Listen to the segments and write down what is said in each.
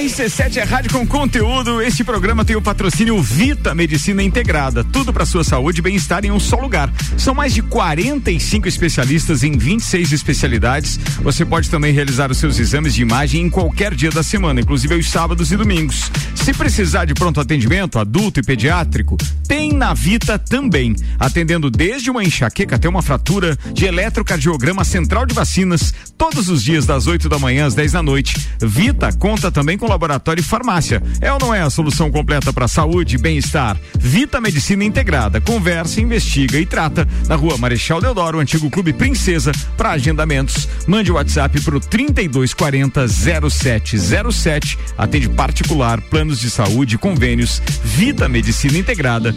RC7 é rádio com conteúdo. Este programa tem o patrocínio Vita Medicina Integrada. Tudo para sua saúde e bem-estar em um só lugar. São mais de 45 especialistas em 26 especialidades. Você pode também realizar os seus exames de imagem em qualquer dia da semana, inclusive aos sábados e domingos. Se precisar de pronto atendimento adulto e pediátrico, tem na Vita também, atendendo desde uma enxaqueca até uma fratura, de eletrocardiograma central de vacinas, todos os dias das 8 da manhã às 10 da noite. Vita conta também com laboratório e farmácia. É ou não é a solução completa para saúde e bem-estar? Vita Medicina Integrada. Conversa, investiga e trata. Na rua Marechal Deodoro, antigo Clube Princesa. Para agendamentos, mande o WhatsApp para o 3240 0707. Atende particular, planos de saúde, convênios. Vita Medicina Integrada.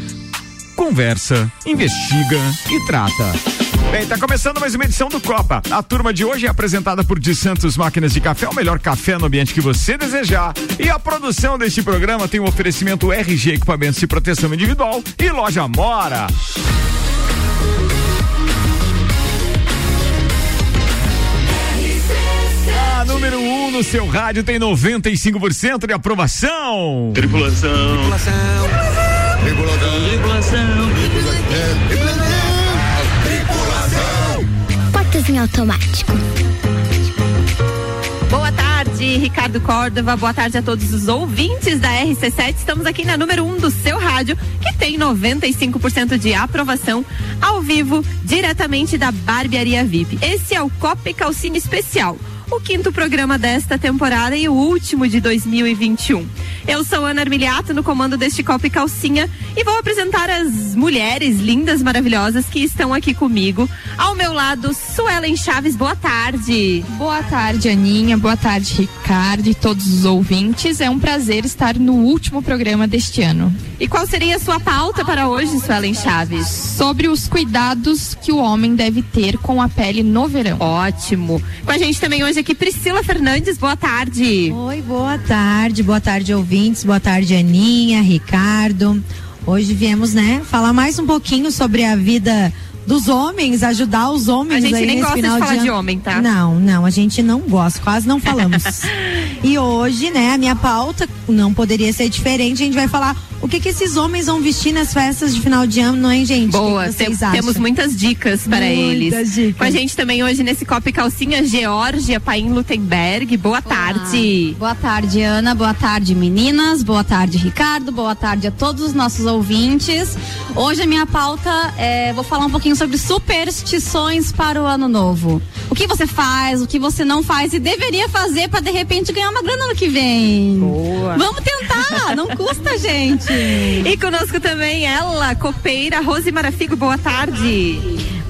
Conversa, investiga e trata. Bem, tá começando mais uma edição do Copa. A turma de hoje é apresentada por De Santos Máquinas de Café, o melhor café no ambiente que você desejar. E a produção deste programa tem um oferecimento RG Equipamentos de Proteção Individual e Loja Mora. A número 1 um no seu rádio tem 95% de aprovação. Tripulação. Tripulação. Tripulação. Tripulação. Tripulação em automático. Boa tarde, Ricardo Córdova. Boa tarde a todos os ouvintes da RC7. Estamos aqui na número 1 um do seu rádio, que tem 95% de aprovação ao vivo, diretamente da Barbearia VIP. Esse é o Copa Calcine Especial o quinto programa desta temporada e o último de 2021. Eu sou Ana Armiliato, no comando deste Copa e Calcinha, e vou apresentar as mulheres lindas, maravilhosas que estão aqui comigo. Ao meu lado, Suelen Chaves, boa tarde. Boa tarde, Aninha, boa tarde, Ricardo e todos os ouvintes. É um prazer estar no último programa deste ano. E qual seria a sua pauta para hoje, Suelen Chaves? Sobre os cuidados que o homem deve ter com a pele no verão. Ótimo. Com a gente também hoje aqui Priscila Fernandes, boa tarde. Oi, boa tarde, boa tarde ouvintes, boa tarde Aninha, Ricardo. Hoje viemos, né, falar mais um pouquinho sobre a vida dos homens, ajudar os homens. A gente aí nem gosta de falar de, de homem, tá? Não, não, a gente não gosta, quase não falamos. e hoje, né, a minha pauta não poderia ser diferente, a gente vai falar o que que esses homens vão vestir nas festas de final de ano, não é, gente? Boa, que que temos muitas dicas para muitas eles. Dicas. Com a gente também hoje nesse Copa e Calcinha, Georgia Paim Lutemberg. Boa Olá. tarde. Boa tarde, Ana. Boa tarde, meninas. Boa tarde, Ricardo. Boa tarde a todos os nossos ouvintes. Hoje a minha pauta é, vou falar um pouquinho sobre superstições para o ano novo. O que você faz, o que você não faz e deveria fazer para de repente ganhar uma grana no que vem. Boa. Vamos tentar, não custa, gente. E conosco também ela, copeira Rose Marafigo, boa tarde.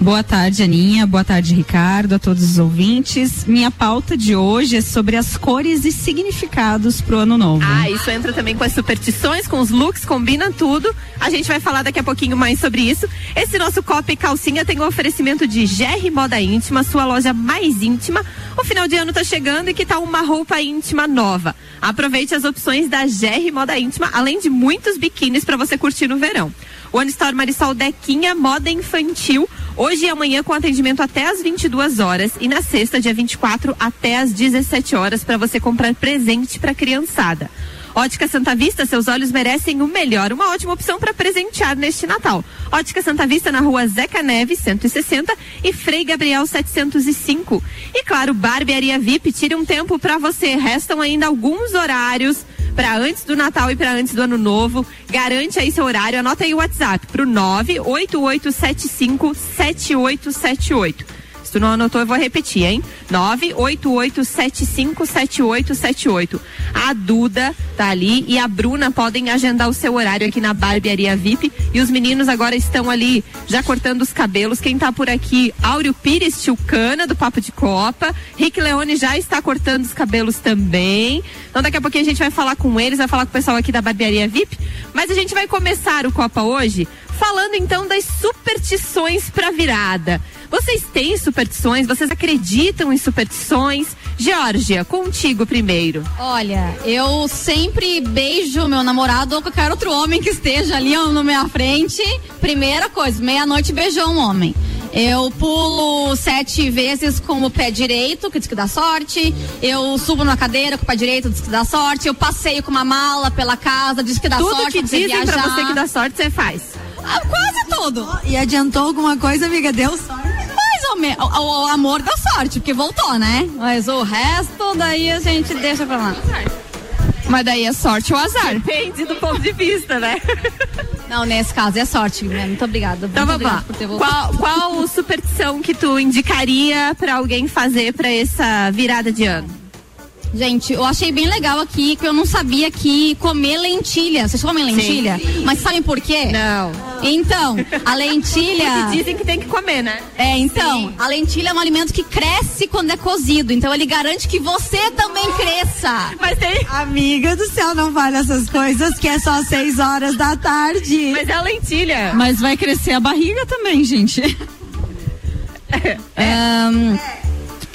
Boa tarde, Aninha. Boa tarde, Ricardo, a todos os ouvintes. Minha pauta de hoje é sobre as cores e significados pro ano novo. Ah, isso entra também com as superstições, com os looks, combina tudo. A gente vai falar daqui a pouquinho mais sobre isso. Esse nosso copo e calcinha tem o um oferecimento de GR Moda Íntima, sua loja mais íntima. O final de ano tá chegando e que tal uma roupa íntima nova? Aproveite as opções da GR Moda Íntima, além de muitos biquínis para você curtir no verão. One Store Marisol Dequinha, moda infantil. Hoje e amanhã com atendimento até às 22 horas e na sexta, dia 24, até às 17 horas para você comprar presente para criançada. Ótica Santa Vista, seus olhos merecem o melhor. Uma ótima opção para presentear neste Natal. Ótica Santa Vista na rua Zeca Neves, 160 e Frei Gabriel 705. E claro, Barbearia VIP, tire um tempo para você. Restam ainda alguns horários para antes do Natal e para antes do Ano Novo. Garante aí seu horário, anota aí o WhatsApp pro 98875 7878. Se tu não anotou, eu vou repetir, hein? 988757878. A Duda tá ali e a Bruna podem agendar o seu horário aqui na Barbearia VIP. E os meninos agora estão ali já cortando os cabelos. Quem tá por aqui, Áureo Pires Tilcana, do Papo de Copa. Rick Leone já está cortando os cabelos também. Então daqui a pouquinho a gente vai falar com eles, vai falar com o pessoal aqui da Barbearia VIP. Mas a gente vai começar o Copa hoje falando então das superstições para virada. Vocês têm superstições? Vocês acreditam em superstições? Georgia, contigo primeiro. Olha, eu sempre beijo meu namorado ou qualquer outro homem que esteja ali na minha frente. Primeira coisa, meia-noite beijou um homem. Eu pulo sete vezes com o pé direito, que diz que dá sorte. Eu subo na cadeira com o pé direito, diz que dá sorte. Eu passeio com uma mala pela casa, diz que dá Tudo sorte. que pra você dizem pra você que dá sorte, você faz. Ah, quase tudo. E adiantou alguma coisa, amiga? Deu sorte. Mais ou menos. O, o amor dá sorte, porque voltou, né? Mas o resto, daí a gente deixa pra lá. Mas daí é sorte ou azar. Depende do ponto de vista, né? Não, nesse caso é sorte, né? Muito obrigada. Então Muito vamos lá. obrigada por ter voltado. Qual, qual superstição que tu indicaria pra alguém fazer pra essa virada de ano? Gente, eu achei bem legal aqui que eu não sabia que comer lentilha. Vocês comem lentilha? Mas sabem por quê? Não. Então, a lentilha. Dizem que tem que comer, né? É, então, a lentilha é um alimento que cresce quando é cozido. Então ele garante que você também cresça. Mas tem. Amiga do céu, não vale essas coisas que é só seis horas da tarde. Mas é a lentilha. Mas vai crescer a barriga também, gente. Ahn,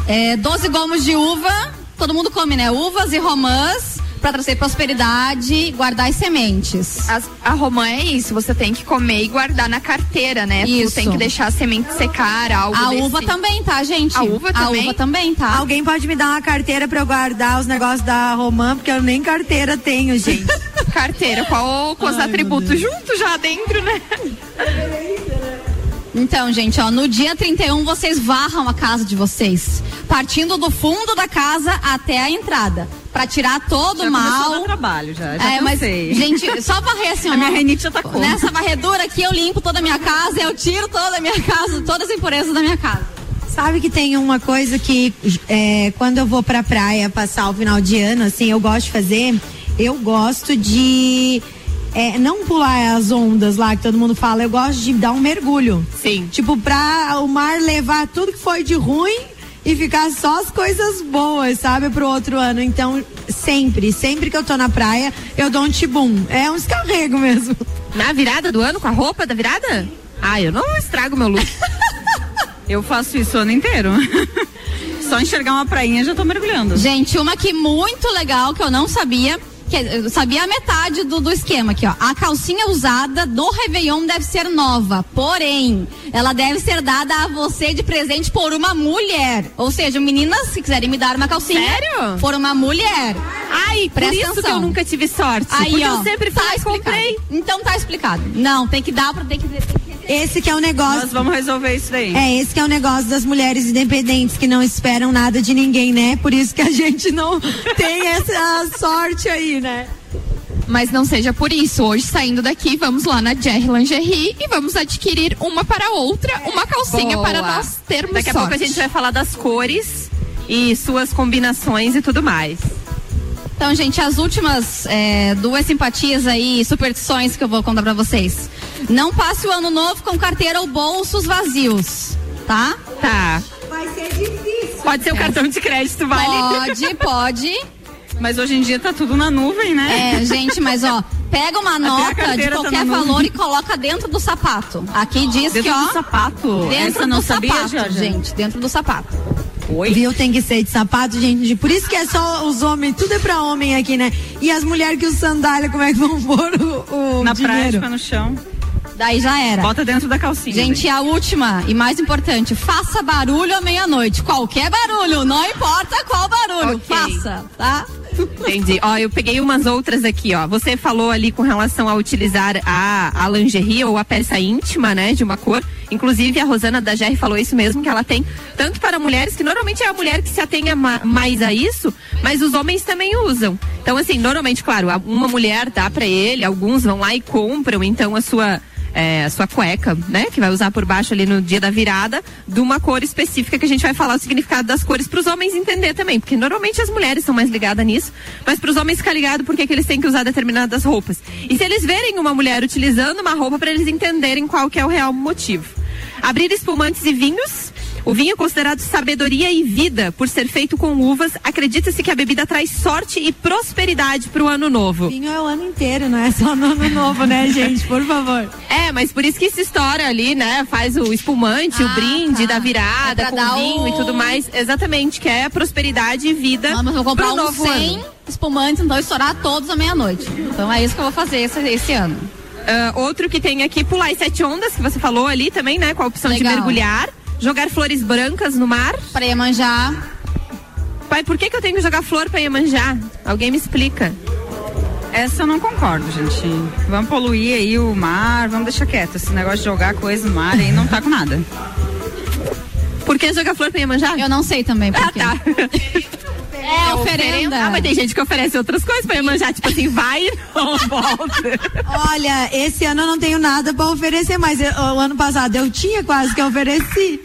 é, 12 gomos de uva. Todo mundo come, né? Uvas e romãs pra trazer prosperidade, guardar as sementes. As- a romã é isso, você tem que comer e guardar na carteira, né? Isso. Tu tem que deixar a semente secar, algo A desse- uva também, tá, gente? A uva A também? uva também, tá? Alguém pode me dar uma carteira pra eu guardar os negócios da Romã, porque eu nem carteira tenho, gente. Carteira, qual, com os atributos juntos já dentro, né? Então, gente, ó, no dia 31 vocês varram a casa de vocês, partindo do fundo da casa até a entrada, Pra tirar todo o mal. trabalho, já. Já é, mas, gente, só varrer assim, ó. A minha renite já tá como? Nessa varredura aqui eu limpo toda a minha casa, eu tiro toda a minha casa, todas as impurezas da minha casa. Sabe que tem uma coisa que é, quando eu vou pra praia passar o final de ano, assim, eu gosto de fazer, eu gosto de é, não pular as ondas lá que todo mundo fala, eu gosto de dar um mergulho. Sim. Tipo, pra o mar levar tudo que foi de ruim e ficar só as coisas boas, sabe, pro outro ano. Então, sempre, sempre que eu tô na praia, eu dou um tibum. É um descarrego mesmo. Na virada do ano, com a roupa da virada? Ah, eu não estrago meu look. Eu faço isso o ano inteiro. Só enxergar uma prainha já tô mergulhando. Gente, uma que muito legal que eu não sabia. Que eu sabia a metade do, do esquema aqui, ó. A calcinha usada do Réveillon deve ser nova. Porém, ela deve ser dada a você de presente por uma mulher. Ou seja, meninas, se quiserem me dar uma calcinha. Sério? Por uma mulher. Ai, por Presta isso que atenção. eu nunca tive sorte. Aí, ó. eu sempre fui tá explicado. comprei. Então tá explicado. Não, tem que dar pra. Tem que, tem que Esse que é o negócio. Nós vamos resolver isso daí. É, esse que é o negócio das mulheres independentes que não esperam nada de ninguém, né? Por isso que a gente não tem essa sorte aí, né? Mas não seja por isso. Hoje, saindo daqui, vamos lá na Jerry Lingerie e vamos adquirir uma para outra, uma calcinha Boa. para nós termos Daqui a sorte. pouco a gente vai falar das cores e suas combinações e tudo mais. Então, gente, as últimas é, duas simpatias aí, superstições que eu vou contar pra vocês. Não passe o ano novo com carteira ou bolsos vazios, tá? Tá. Vai ser difícil. Pode ser o cartão de crédito, vale? Pode, pode. Mas hoje em dia tá tudo na nuvem, né? É, gente, mas ó, pega uma nota de tá qualquer na valor nuvem. e coloca dentro do sapato. Aqui diz Dentro que, ó. do sapato. Dentro Essa não do sabia, sapato, Jorge? gente. Dentro do sapato. Oi? Viu? Tem que ser de sapato, gente. Por isso que é só os homens, tudo é pra homem aqui, né? E as mulheres que usam sandália, como é que vão pôr o, o Na praia, dinheiro? fica no chão. Daí já era. Bota dentro da calcinha. Gente, a última e mais importante, faça barulho à meia-noite. Qualquer barulho, não importa qual barulho, Ok. faça, tá? Entendi. Ó, eu peguei umas outras aqui, ó. Você falou ali com relação a utilizar a, a lingerie ou a peça íntima, né, de uma cor. Inclusive, a Rosana da GR falou isso mesmo, que ela tem tanto para mulheres, que normalmente é a mulher que se atenha ma- mais a isso, mas os homens também usam. Então, assim, normalmente, claro, uma mulher dá para ele, alguns vão lá e compram, então, a sua é, a sua cueca, né? Que vai usar por baixo ali no dia da virada, de uma cor específica que a gente vai falar o significado das cores para os homens entender também, porque normalmente as mulheres são mais ligadas nisso, mas para os homens ficar ligado porque que eles têm que usar determinadas roupas. E se eles verem uma mulher utilizando uma roupa para eles entenderem qual que é o real motivo. Abrir espumantes e vinhos. O vinho é considerado sabedoria e vida por ser feito com uvas. Acredita-se que a bebida traz sorte e prosperidade para o ano novo. Vinho é o ano inteiro, não é só no ano novo, né, gente? Por favor. É, mas por isso que se estoura ali, né? Faz o espumante, o Ah, brinde tá. da virada É com vinho o- e tudo mais. Exatamente, que é prosperidade e vida Não, mas vou comprar pro um novo 100 ano. espumantes, então estourar todos à meia-noite. Então é isso que eu vou fazer esse, esse ano. Ah, outro que tem aqui, pular as sete ondas, que você falou ali também, né? Com a opção Legal. de mergulhar. Jogar flores brancas no mar. Pra Iemanjá. Pai, por que, que eu tenho que jogar flor pra Iemanjá? Alguém me explica. Essa eu não concordo, gente. Vamos poluir aí o mar, vamos deixar quieto. Esse negócio de jogar coisa no mar aí não tá com nada. Por que jogar flor pra Iemanjá? Eu não sei também por Ah, quê. tá. É oferenda. Ah, mas tem gente que oferece outras coisas pra Iemanjá, tipo assim, vai e não volta. Olha, esse ano eu não tenho nada pra oferecer, mas eu- o ano passado eu tinha quase que ofereci.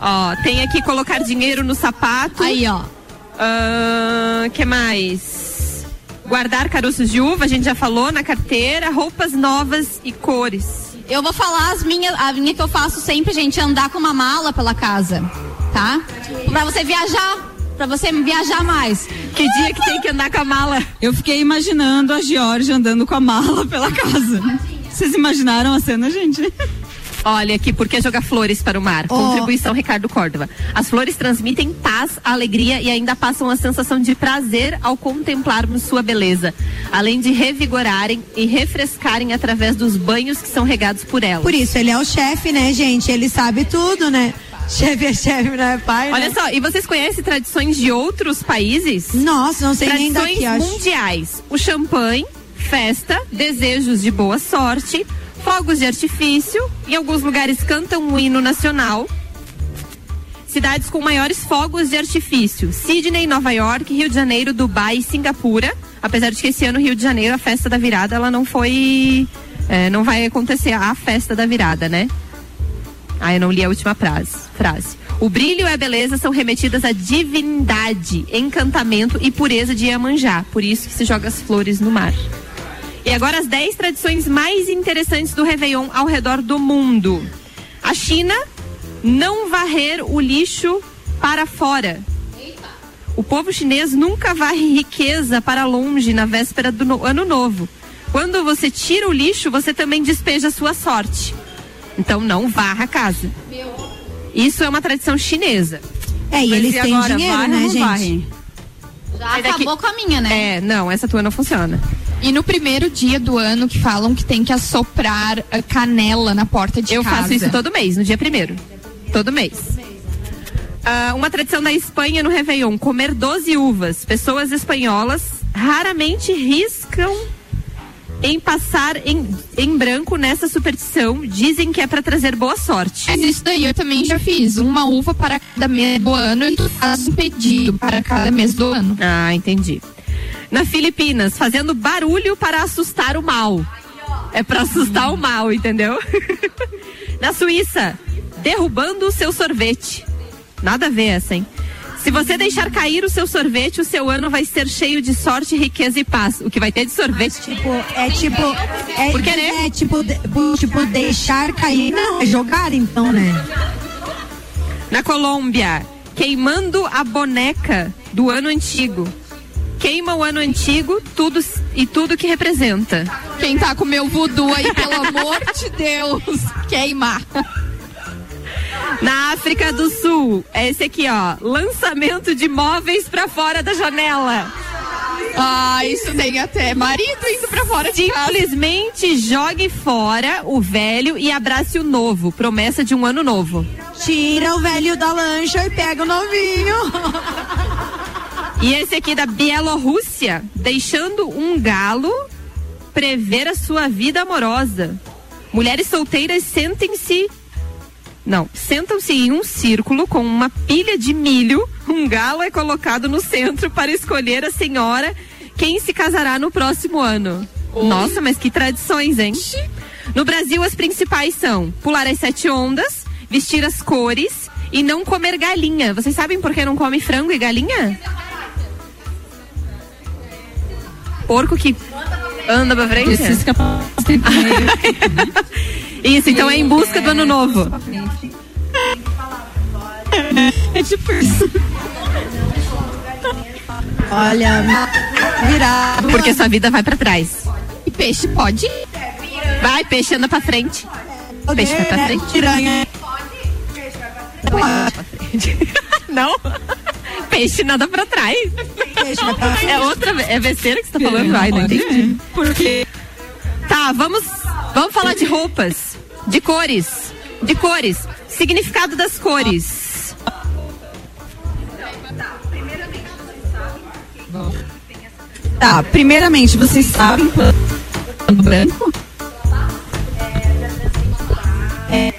Ó, tem aqui colocar dinheiro no sapato. Aí, ó. Ahn, que mais? Guardar caroços de uva, a gente já falou, na carteira, roupas novas e cores. Eu vou falar as minhas, a minha que eu faço sempre, gente, é andar com uma mala pela casa, tá? Pra você viajar, pra você viajar mais. Que dia que tem que andar com a mala? Eu fiquei imaginando a Georgia andando com a mala pela casa. Vocês imaginaram a cena, gente? Olha aqui, por que jogar flores para o mar? Oh. Contribuição Ricardo Córdova. As flores transmitem paz, alegria e ainda passam a sensação de prazer ao contemplarmos sua beleza, além de revigorarem e refrescarem através dos banhos que são regados por elas. Por isso, ele é o chefe, né, gente? Ele sabe tudo, né? Chefe é chefe, não é pai, né? Olha só, e vocês conhecem tradições de outros países? Nossa, não sei nem Tradições daqui, acho. mundiais. O champanhe, festa, desejos de boa sorte, fogos de artifício. Em alguns lugares cantam o hino nacional. Cidades com maiores fogos de artifício: Sydney, Nova York, Rio de Janeiro, Dubai e Singapura. Apesar de que esse ano, Rio de Janeiro, a festa da virada, ela não foi. é, não vai acontecer a festa da virada, né? Ah, eu não li a última frase. frase. O brilho e a beleza são remetidas à divindade, encantamento e pureza de Iemanjá. Por isso que se joga as flores no mar. E agora as 10 tradições mais interessantes do Réveillon ao redor do mundo. A China, não varrer o lixo para fora. O povo chinês nunca varre riqueza para longe na véspera do no- ano novo. Quando você tira o lixo, você também despeja a sua sorte. Então não varra a casa. Isso é uma tradição chinesa. É, e Mas eles e têm agora, dinheiro, varre né, gente? varre? Já Mas daqui- acabou com a minha, né? É, não, essa tua não funciona. E no primeiro dia do ano que falam que tem que assoprar eh, canela na porta de Eu casa. faço isso todo mês, no dia primeiro. Todo mês. Ah, uma tradição da Espanha no Réveillon, comer 12 uvas. Pessoas espanholas raramente riscam em passar em, em branco nessa superstição. Dizem que é para trazer boa sorte. Mas isso daí eu também já fiz. Uma uva para cada mês do ano e tu faz um pedido para cada mês do ano. Ah, entendi. Na Filipinas, fazendo barulho para assustar o mal. É para assustar o mal, entendeu? Na Suíça, derrubando o seu sorvete. Nada a ver essa, hein? Se você deixar cair o seu sorvete, o seu ano vai ser cheio de sorte, riqueza e paz. O que vai ter de sorvete? Tipo, é tipo. É, Por que, né? É tipo, de- por- tipo, deixar cair. Não, é jogar então, né? Na Colômbia, queimando a boneca do ano antigo. Queima o ano antigo tudo, e tudo que representa. Quem tá com meu voodoo aí, pelo amor de Deus, queimar. Na África do Sul, é esse aqui, ó. Lançamento de móveis pra fora da janela. Ah, isso tem até marido indo pra fora de casa. Simplesmente jogue fora o velho e abrace o novo. Promessa de um ano novo. Tira o velho da lancha e pega o novinho. E esse aqui da Bielorrússia, deixando um galo prever a sua vida amorosa. Mulheres solteiras sentem-se. Não, sentam-se em um círculo com uma pilha de milho. Um galo é colocado no centro para escolher a senhora quem se casará no próximo ano. Nossa, mas que tradições, hein? No Brasil, as principais são pular as sete ondas, vestir as cores e não comer galinha. Vocês sabem por que não come frango e galinha? Porco que anda pra frente? De comer. Isso, então é em busca do ano novo. É tipo isso. Olha, virado. Porque sua vida vai pra trás. E peixe pode? Vai, peixe anda pra frente. Peixe vai pra frente. Tiranha. Não? Peixe nada pra trás. Peixe vai pra É outra, é besteira que você tá falando? Ai, não entendi. Porque Tá, vamos, vamos falar de roupas, de cores, de cores. Significado das cores. Tá, primeiramente, vocês sabem quando branco? É,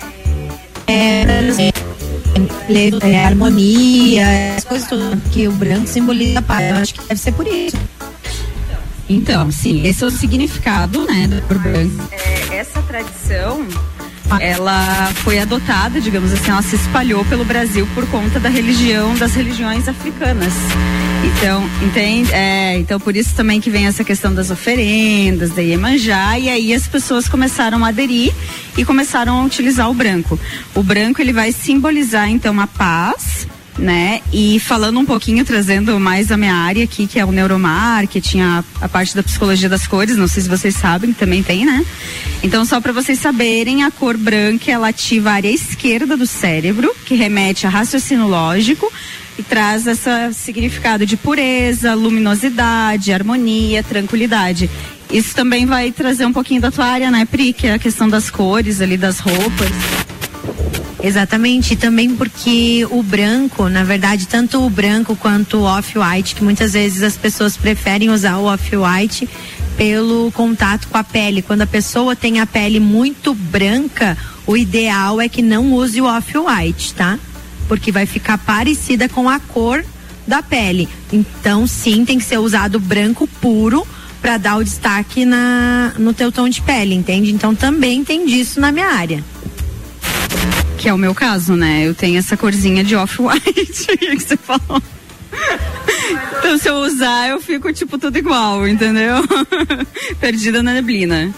é, harmonia, as coisas tudo que o branco simboliza a paz. Eu acho que deve ser por isso. Então, sim, esse é o significado, né, do branco. É, essa tradição ela foi adotada, digamos assim, ela se espalhou pelo Brasil por conta da religião, das religiões africanas. Então, entende? É, então por isso também que vem essa questão das oferendas, da Iemanjá, e aí as pessoas começaram a aderir e começaram a utilizar o branco. O branco ele vai simbolizar então a paz, né? E falando um pouquinho, trazendo mais a minha área aqui, que é o neuromarketing, a, a parte da psicologia das cores, não sei se vocês sabem, também tem, né? Então, só para vocês saberem, a cor branca ela ativa a área esquerda do cérebro, que remete a raciocínio lógico e traz esse significado de pureza, luminosidade, harmonia, tranquilidade. Isso também vai trazer um pouquinho da tua área, né, Pri? Que é a questão das cores ali, das roupas. Exatamente, também porque o branco, na verdade, tanto o branco quanto o off-white, que muitas vezes as pessoas preferem usar o off-white pelo contato com a pele. Quando a pessoa tem a pele muito branca, o ideal é que não use o off-white, tá? Porque vai ficar parecida com a cor da pele. Então, sim, tem que ser usado branco puro para dar o destaque na no teu tom de pele, entende? Então, também tem disso na minha área que é o meu caso, né? Eu tenho essa corzinha de off-white que você falou. Então, se eu usar, eu fico, tipo, tudo igual, entendeu? Perdida na neblina.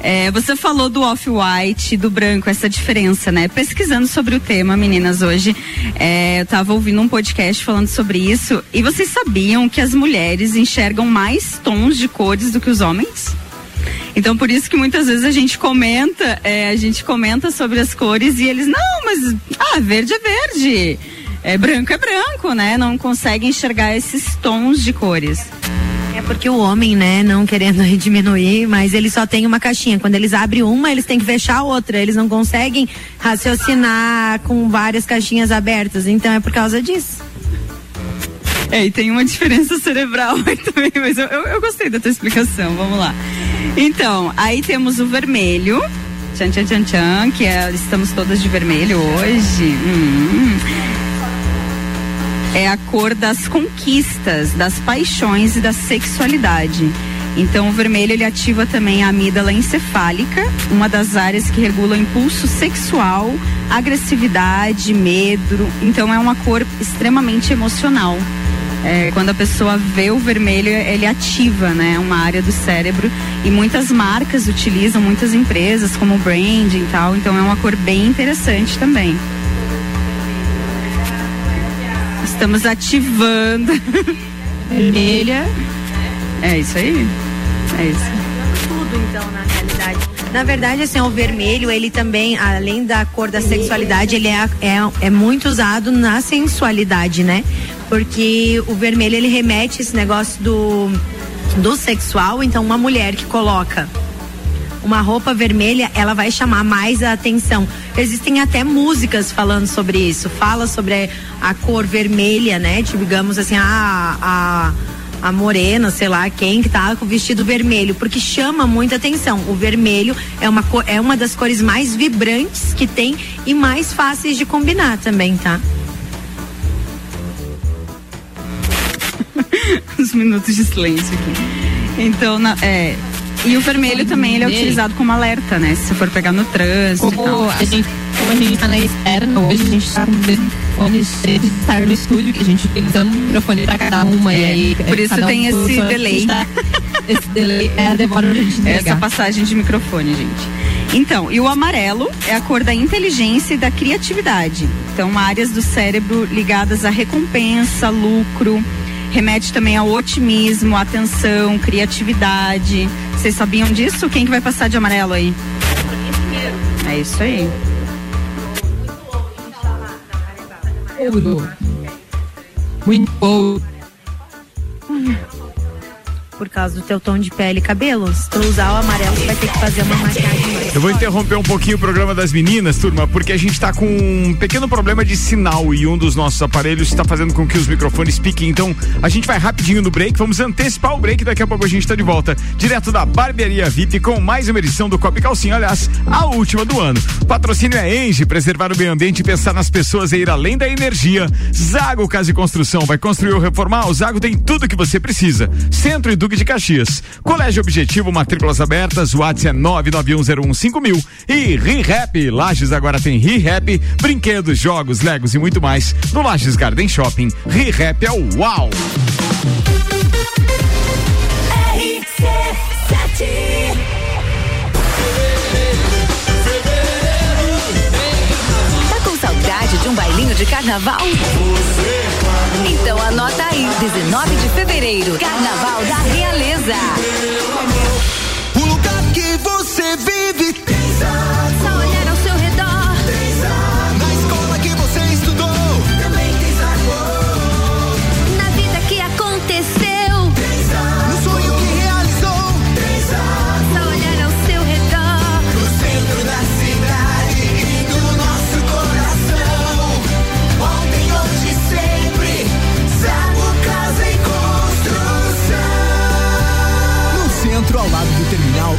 É, você falou do off-white, do branco, essa diferença, né? Pesquisando sobre o tema, meninas, hoje, é, eu tava ouvindo um podcast falando sobre isso. E vocês sabiam que as mulheres enxergam mais tons de cores do que os homens? Então por isso que muitas vezes a gente comenta, é, a gente comenta sobre as cores e eles, não, mas ah, verde é verde. É branco é branco, né? Não conseguem enxergar esses tons de cores. É porque o homem, né, não querendo diminuir, mas ele só tem uma caixinha. Quando eles abrem uma, eles têm que fechar a outra. Eles não conseguem raciocinar com várias caixinhas abertas. Então é por causa disso. É, e tem uma diferença cerebral aí também, mas eu, eu, eu gostei da tua explicação. Vamos lá. Então, aí temos o vermelho. Tchan, tchan, tchan, tchan, que é, estamos todas de vermelho hoje. Hum. É a cor das conquistas, das paixões e da sexualidade. Então, o vermelho ele ativa também a amígdala encefálica, uma das áreas que regula o impulso sexual, agressividade, medo. Então, é uma cor extremamente emocional. É, quando a pessoa vê o vermelho, ele ativa, né, uma área do cérebro e muitas marcas utilizam, muitas empresas como branding e tal, então é uma cor bem interessante também. Estamos ativando. Vermelha. É isso aí. É isso. Tudo então na realidade. Na verdade, assim, o vermelho, ele também, além da cor da sexualidade, ele é, é, é muito usado na sensualidade, né? Porque o vermelho, ele remete esse negócio do, do sexual. Então, uma mulher que coloca uma roupa vermelha, ela vai chamar mais a atenção. Existem até músicas falando sobre isso. Fala sobre a cor vermelha, né? Digamos assim, a, a a morena, sei lá, quem que tá com o vestido vermelho, porque chama muita atenção. O vermelho é uma, cor, é uma das cores mais vibrantes que tem e mais fáceis de combinar também, tá? Uns minutos de silêncio aqui. Então, na, é, e o vermelho também ele é utilizado como alerta, né? Se for pegar no trânsito. Como a gente, como a gente tá na externa, hoje a gente tá com microfones de estar no estúdio, que a gente utiliza um microfone pra cada uma. É, e aí, por isso tem um esse delay. Tá, esse delay é a demora pra gente Essa passagem de microfone, gente. Então, e o amarelo é a cor da inteligência e da criatividade. Então, áreas do cérebro ligadas à recompensa, lucro, remete também ao otimismo, atenção, criatividade. Vocês sabiam disso? Quem que vai passar de amarelo aí? É isso aí. Ouro. Muito bom. Por causa do teu tom de pele e cabelo. Se tu usar o amarelo, tu vai ter que fazer uma maquiagem mais Eu vou interromper um pouquinho o programa das meninas, turma, porque a gente tá com um pequeno problema de sinal e um dos nossos aparelhos está fazendo com que os microfones piquem. Então, a gente vai rapidinho no break, vamos antecipar o break, daqui a pouco a gente tá de volta, direto da Barbearia VIP com mais uma edição do Copa Calcinha, aliás, a última do ano. Patrocínio é Enge, preservar o meio ambiente e pensar nas pessoas e ir além da energia. Zago Casa e Construção, vai construir ou reformar? O Zago tem tudo que você precisa. Centro e Duque de Caxias. Colégio Objetivo, matrículas abertas, WhatsApp é 991015000 e ReHap. Lages agora tem ReHap, brinquedos, jogos, legos e muito mais no Lages Garden Shopping. ReHap é o uau! RC7 um bailinho de carnaval? Então anota aí, 19 de fevereiro, Carnaval da Realeza. O lugar que você vive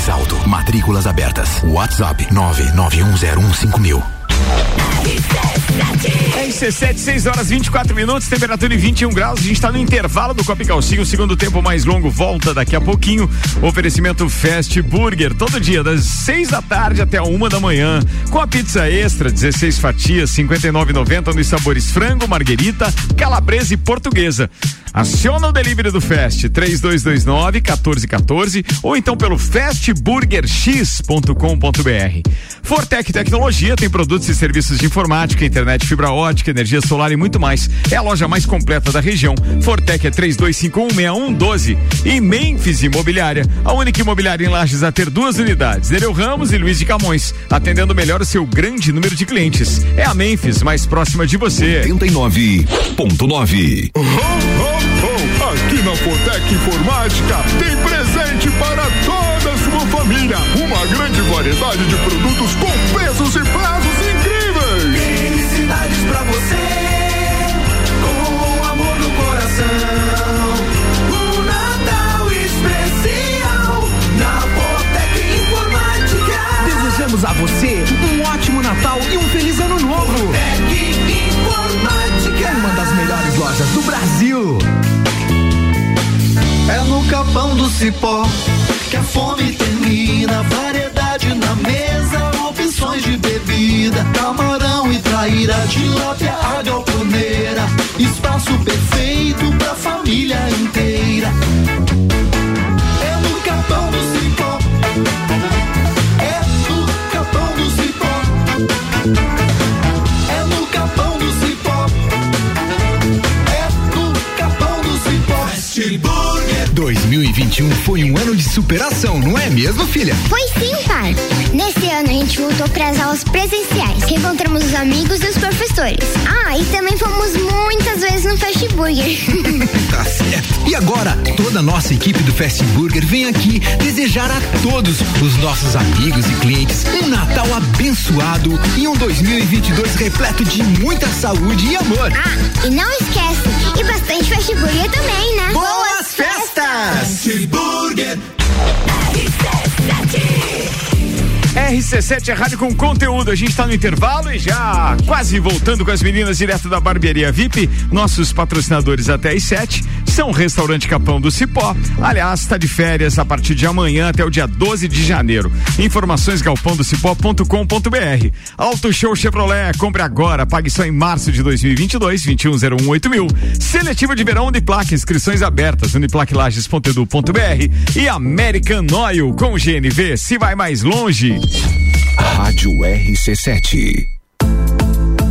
Mais alto. Matrículas abertas. WhatsApp 991015000. RC7, 6 horas 24 minutos, temperatura em 21 graus. A gente está no intervalo do Copa e Calcinha. O segundo tempo mais longo volta daqui a pouquinho. Oferecimento Fast Burger, todo dia, das 6 da tarde até a uma da manhã. Com a pizza extra, 16 fatias, 59,90 nos sabores frango, marguerita, calabresa e portuguesa. Aciona o delivery do Fast 3229 1414 ou então pelo fastburgerx.com.br. Fortec Tecnologia tem produtos e serviços de informática, internet, fibra ótica, energia solar e muito mais. É a loja mais completa da região. Fortec é 32516112 e Memphis Imobiliária, a única imobiliária em Lages a ter duas unidades, Nereu Ramos e Luiz de Camões, atendendo melhor o seu grande número de clientes. É a Memphis mais próxima de você. 89.9. Aqui na Fortec Informática tem presente para toda a sua família. Uma grande variedade de produtos com preços e prazos incríveis. Felicidades pra você, com amor no coração. Um Natal especial na Botec Informática. Desejamos a você um ótimo Natal e um feliz ano novo. Botec Informática. Uma das melhores lojas do Brasil. Capão do cipó que a fome termina. Variedade na mesa, opções de bebida. Camarão e traíra, tilápia, a galponeira. Espaço perfeito 2021 foi um ano de superação, não é mesmo, filha? Foi sim, pai. Nesse ano a gente voltou para as aulas presenciais. Reencontramos os amigos e os professores. Ah, e também fomos muitas vezes no Fast Burger. Tá certo. E agora, toda a nossa equipe do Fast Burger vem aqui desejar a todos os nossos amigos e clientes um Natal abençoado e um 2022 repleto de muita saúde e amor. ah, e não esquece, e bastante Fast Burger também, né? Boas festas! Burger. RC7 é rádio com conteúdo. A gente está no intervalo e já quase voltando com as meninas direto da Barbearia VIP. Nossos patrocinadores até às 7. São Restaurante Capão do Cipó. Aliás, está de férias a partir de amanhã até o dia 12 de janeiro. Informações galpãodocipó.com.br. Auto Show Chevrolet, compre agora, pague só em março de 2022, 21018000 mil. Seletiva de verão Uniplaque, inscrições abertas, uniplaquilages.edu.br e American Oil com GNV, se vai mais longe. Rádio RC7.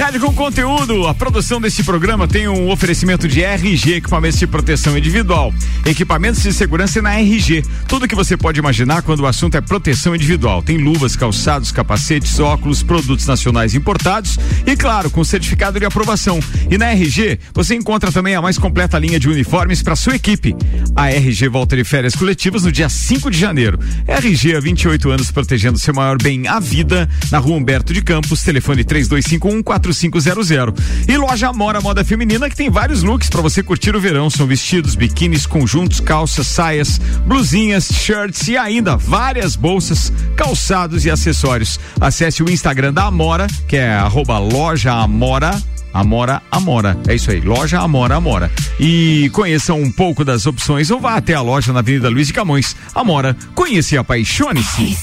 Rádio com conteúdo. A produção desse programa tem um oferecimento de RG, equipamentos de proteção individual. Equipamentos de segurança na RG. Tudo que você pode imaginar quando o assunto é proteção individual. Tem luvas, calçados, capacetes, óculos, produtos nacionais importados e, claro, com certificado de aprovação. E na RG você encontra também a mais completa linha de uniformes para sua equipe. A RG volta de férias coletivas no dia 5 de janeiro. RG há 28 anos protegendo seu maior bem, a vida, na rua Humberto de Campos, telefone 3251 4500. E loja Amora Moda Feminina que tem vários looks para você curtir o verão. São vestidos, biquínis, conjuntos, calças, saias, blusinhas, shirts e ainda várias bolsas, calçados e acessórios. Acesse o Instagram da Amora, que é arroba loja Amora. Amora Amora. É isso aí, loja Amora Amora. E conheça um pouco das opções ou vá até a loja na Avenida Luiz de Camões. Amora, conheça e apaixone-se.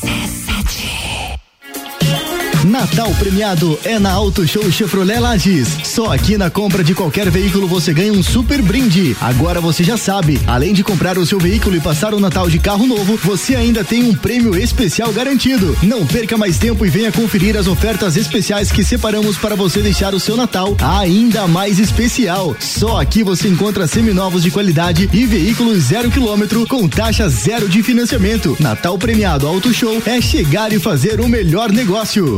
Natal premiado é na Auto Show Chevrolet Lages. Só aqui na compra de qualquer veículo você ganha um super brinde. Agora você já sabe, além de comprar o seu veículo e passar o Natal de carro novo, você ainda tem um prêmio especial garantido. Não perca mais tempo e venha conferir as ofertas especiais que separamos para você deixar o seu Natal ainda mais especial. Só aqui você encontra seminovos de qualidade e veículos zero quilômetro com taxa zero de financiamento. Natal premiado Auto Show é chegar e fazer o melhor negócio.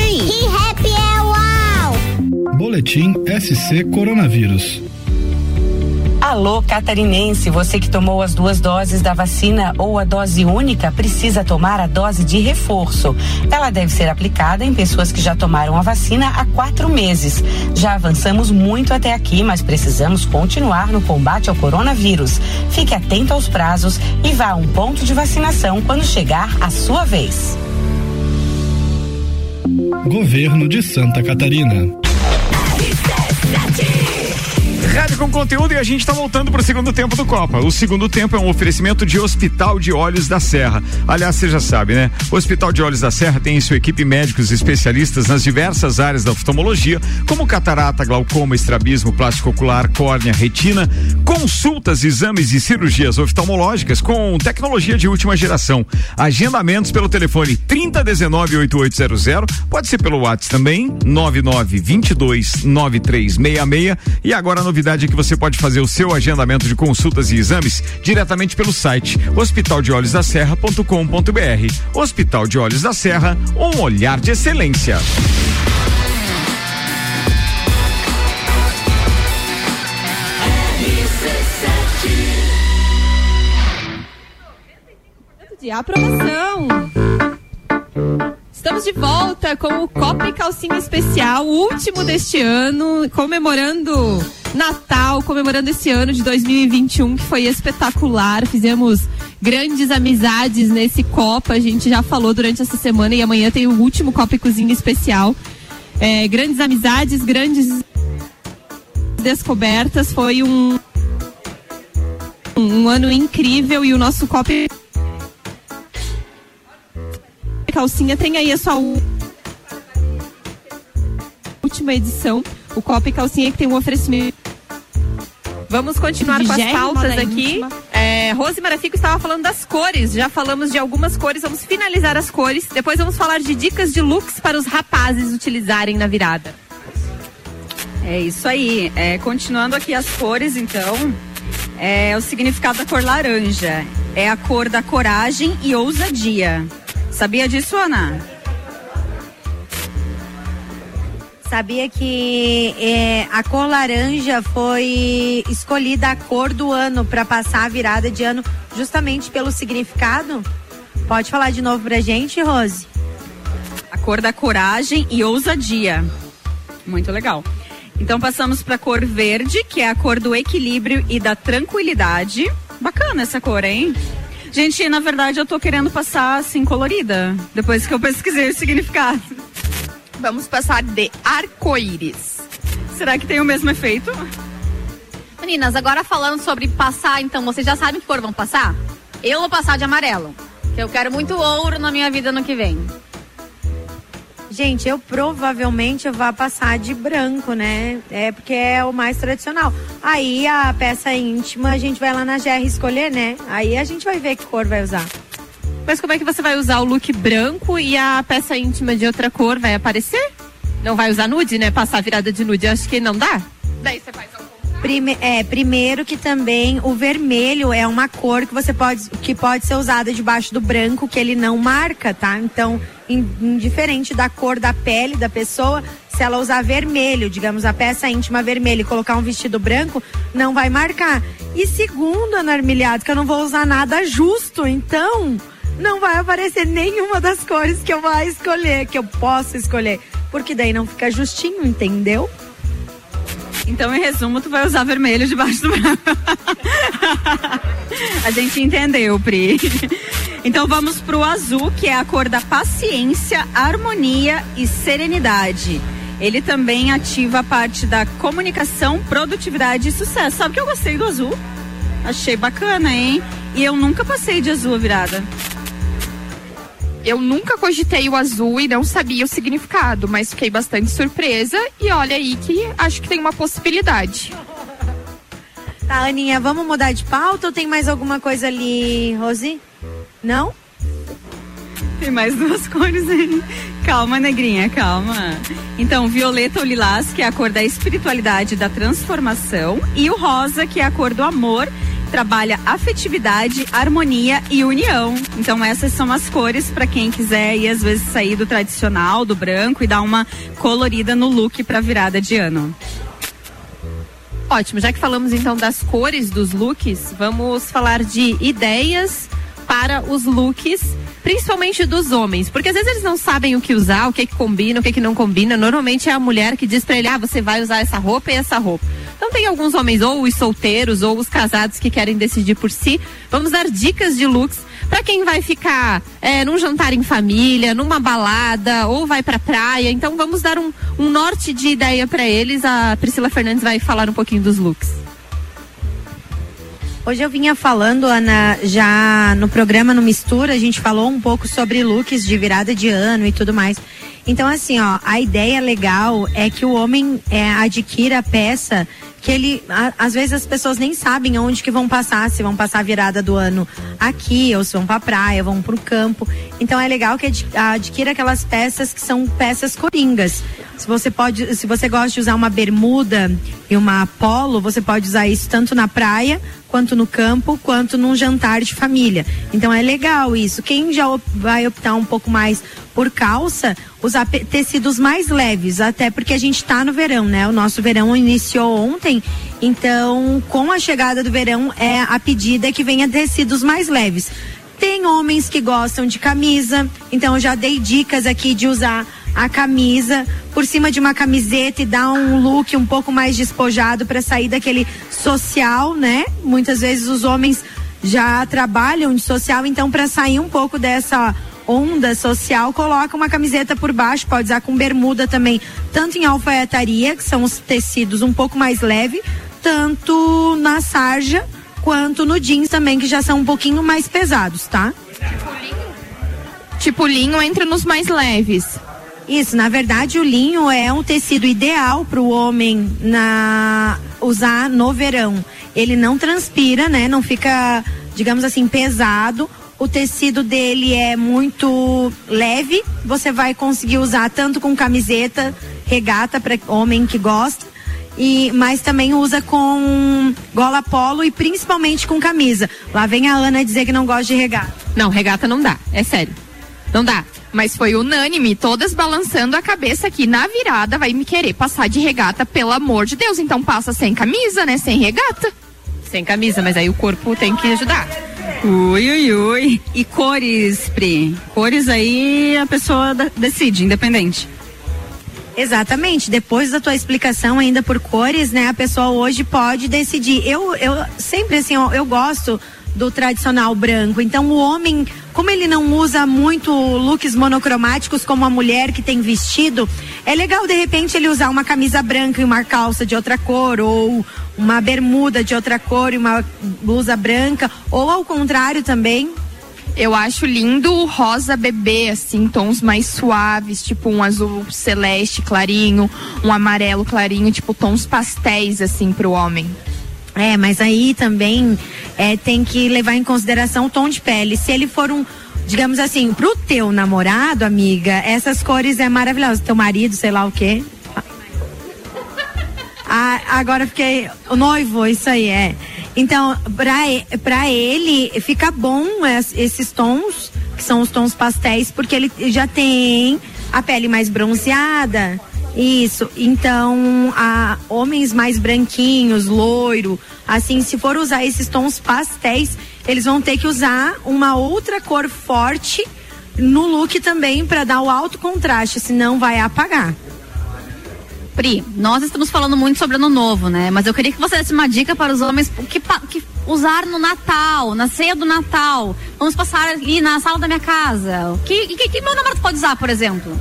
Boletim SC Coronavírus. Alô, catarinense, você que tomou as duas doses da vacina ou a dose única precisa tomar a dose de reforço. Ela deve ser aplicada em pessoas que já tomaram a vacina há quatro meses. Já avançamos muito até aqui, mas precisamos continuar no combate ao coronavírus. Fique atento aos prazos e vá a um ponto de vacinação quando chegar a sua vez. Governo de Santa Catarina. Rádio com conteúdo e a gente está voltando para o segundo tempo do Copa. O segundo tempo é um oferecimento de Hospital de Olhos da Serra. Aliás, você já sabe, né? O Hospital de Olhos da Serra tem em sua equipe médicos especialistas nas diversas áreas da oftalmologia, como catarata, glaucoma, estrabismo, plástico ocular, córnea, retina, consultas, exames e cirurgias oftalmológicas com tecnologia de última geração. Agendamentos pelo telefone 3019-8800, pode ser pelo WhatsApp também, 99229366 e agora a novidade é que você pode fazer o seu agendamento de consultas e exames diretamente pelo site hospitaldeolhosdaserra.com.br. Hospital de Olhos da Serra, um olhar de excelência. de aprovação. Estamos de volta com o Copa e Calcinha Especial, último deste ano, comemorando Natal, comemorando esse ano de 2021 que foi espetacular. Fizemos grandes amizades nesse Copa. A gente já falou durante essa semana e amanhã tem o último Copa e Cozinha especial. É, grandes amizades, grandes descobertas. Foi um, um ano incrível e o nosso Copa Calcinha tem aí a sua última edição. O Copa e Calcinha que tem um oferecimento. Vamos continuar De com as pautas aqui. É, Rose Marafico estava falando das cores. Já falamos de algumas cores. Vamos finalizar as cores. Depois vamos falar de dicas de looks para os rapazes utilizarem na virada. É isso aí. É, continuando aqui as cores, então, é o significado da cor laranja. É a cor da coragem e ousadia. Sabia disso, Ana? Sabia que é, a cor laranja foi escolhida a cor do ano para passar a virada de ano justamente pelo significado? Pode falar de novo pra gente, Rose? A cor da coragem e ousadia. Muito legal. Então passamos para a cor verde, que é a cor do equilíbrio e da tranquilidade. Bacana essa cor, hein? Gente, na verdade eu tô querendo passar assim colorida, depois que eu pesquisei o significado. Vamos passar de arco-íris. Será que tem o mesmo efeito? Meninas, agora falando sobre passar, então, vocês já sabem que cor vão passar? Eu vou passar de amarelo. Que eu quero muito ouro na minha vida no que vem. Gente, eu provavelmente vou passar de branco, né? É porque é o mais tradicional. Aí a peça íntima a gente vai lá na GR escolher, né? Aí a gente vai ver que cor vai usar. Mas como é que você vai usar o look branco e a peça íntima de outra cor vai aparecer? Não vai usar nude, né? Passar virada de nude, acho que não dá. Daí você faz Prime- é, primeiro que também o vermelho é uma cor que você pode que pode ser usada debaixo do branco que ele não marca, tá? Então, in- indiferente da cor da pele da pessoa, se ela usar vermelho, digamos a peça íntima vermelha e colocar um vestido branco, não vai marcar. E segundo, Ana Armiliado, que eu não vou usar nada justo, então não vai aparecer nenhuma das cores que eu vou escolher, que eu posso escolher, porque daí não fica justinho, entendeu? Então, em resumo, tu vai usar vermelho debaixo do branco. a gente entendeu, Pri. Então vamos pro azul, que é a cor da paciência, harmonia e serenidade. Ele também ativa a parte da comunicação, produtividade e sucesso. Sabe que eu gostei do azul? Achei bacana, hein? E eu nunca passei de azul virada. Eu nunca cogitei o azul e não sabia o significado, mas fiquei bastante surpresa e olha aí que acho que tem uma possibilidade. Tá, Aninha, vamos mudar de pauta ou tem mais alguma coisa ali, Rosi? Não? Tem mais duas cores aí. Calma, negrinha, calma. Então, violeta ou lilás, que é a cor da espiritualidade e da transformação, e o rosa, que é a cor do amor, trabalha afetividade, harmonia e união. Então, essas são as cores para quem quiser ir às vezes sair do tradicional, do branco e dar uma colorida no look para virada de ano. Ótimo, já que falamos então das cores dos looks, vamos falar de ideias para os looks, principalmente dos homens, porque às vezes eles não sabem o que usar, o que, que combina, o que, que não combina. Normalmente é a mulher que diz para ele: ah, você vai usar essa roupa e essa roupa. Então tem alguns homens, ou os solteiros, ou os casados que querem decidir por si. Vamos dar dicas de looks para quem vai ficar é, num jantar em família, numa balada, ou vai pra praia. Então vamos dar um, um norte de ideia para eles. A Priscila Fernandes vai falar um pouquinho dos looks. Hoje eu vinha falando, Ana, já no programa no Mistura, a gente falou um pouco sobre looks de virada de ano e tudo mais. Então, assim, ó, a ideia legal é que o homem é, adquira a peça que ele, a- às vezes as pessoas nem sabem onde que vão passar, se vão passar a virada do ano aqui, ou se vão pra praia, vão pro campo. Então é legal que adqui- adquira aquelas peças que são peças coringas. Se você pode, se você gosta de usar uma bermuda e uma polo, você pode usar isso tanto na praia, quanto no campo, quanto num jantar de família. Então é legal isso. Quem já op- vai optar um pouco mais por calça, usar tecidos mais leves, até porque a gente tá no verão, né? O nosso verão iniciou ontem, então com a chegada do verão é a pedida que venha tecidos mais leves. Tem homens que gostam de camisa, então eu já dei dicas aqui de usar a camisa por cima de uma camiseta e dar um look um pouco mais despojado para sair daquele social, né? Muitas vezes os homens já trabalham de social, então para sair um pouco dessa onda social, coloca uma camiseta por baixo, pode usar com bermuda também, tanto em alfaiataria, que são os tecidos um pouco mais leve, tanto na sarja quanto no jeans também, que já são um pouquinho mais pesados, tá? Tipo, linho entra nos mais leves. Isso, na verdade o linho é um tecido ideal para o homem na usar no verão. Ele não transpira, né? Não fica, digamos assim, pesado. O tecido dele é muito leve. Você vai conseguir usar tanto com camiseta, regata para homem que gosta, e mas também usa com gola polo e principalmente com camisa. Lá vem a Ana dizer que não gosta de regata. Não, regata não dá, é sério. Não dá. Mas foi unânime, todas balançando a cabeça aqui na virada, vai me querer passar de regata, pelo amor de Deus. Então passa sem camisa, né? Sem regata. Sem camisa, mas aí o corpo tem que ajudar. Ui, ui, ui. E cores, Pri? Cores aí a pessoa decide, independente. Exatamente. Depois da tua explicação ainda por cores, né? A pessoa hoje pode decidir. Eu, eu sempre assim, ó, eu gosto do tradicional branco. Então o homem, como ele não usa muito looks monocromáticos como a mulher que tem vestido, é legal de repente ele usar uma camisa branca e uma calça de outra cor ou uma bermuda de outra cor e uma blusa branca ou ao contrário também. Eu acho lindo o rosa bebê, assim, tons mais suaves, tipo um azul celeste clarinho, um amarelo clarinho, tipo tons pastéis, assim, pro homem. É, mas aí também é, tem que levar em consideração o tom de pele. Se ele for um, digamos assim, pro teu namorado, amiga, essas cores é maravilhoso. Teu marido, sei lá o quê. Ah, agora fiquei. O noivo, isso aí é. Então, pra, pra ele, fica bom es- esses tons, que são os tons pastéis, porque ele já tem a pele mais bronzeada. Isso. Então, a, homens mais branquinhos, loiro, assim, se for usar esses tons pastéis, eles vão ter que usar uma outra cor forte no look também para dar o alto contraste, senão vai apagar. Pri, nós estamos falando muito sobre ano novo, né? Mas eu queria que você desse uma dica para os homens que, que usar no Natal, na ceia do Natal. Vamos passar ali na sala da minha casa. O que, que, que meu namorado pode usar, por exemplo?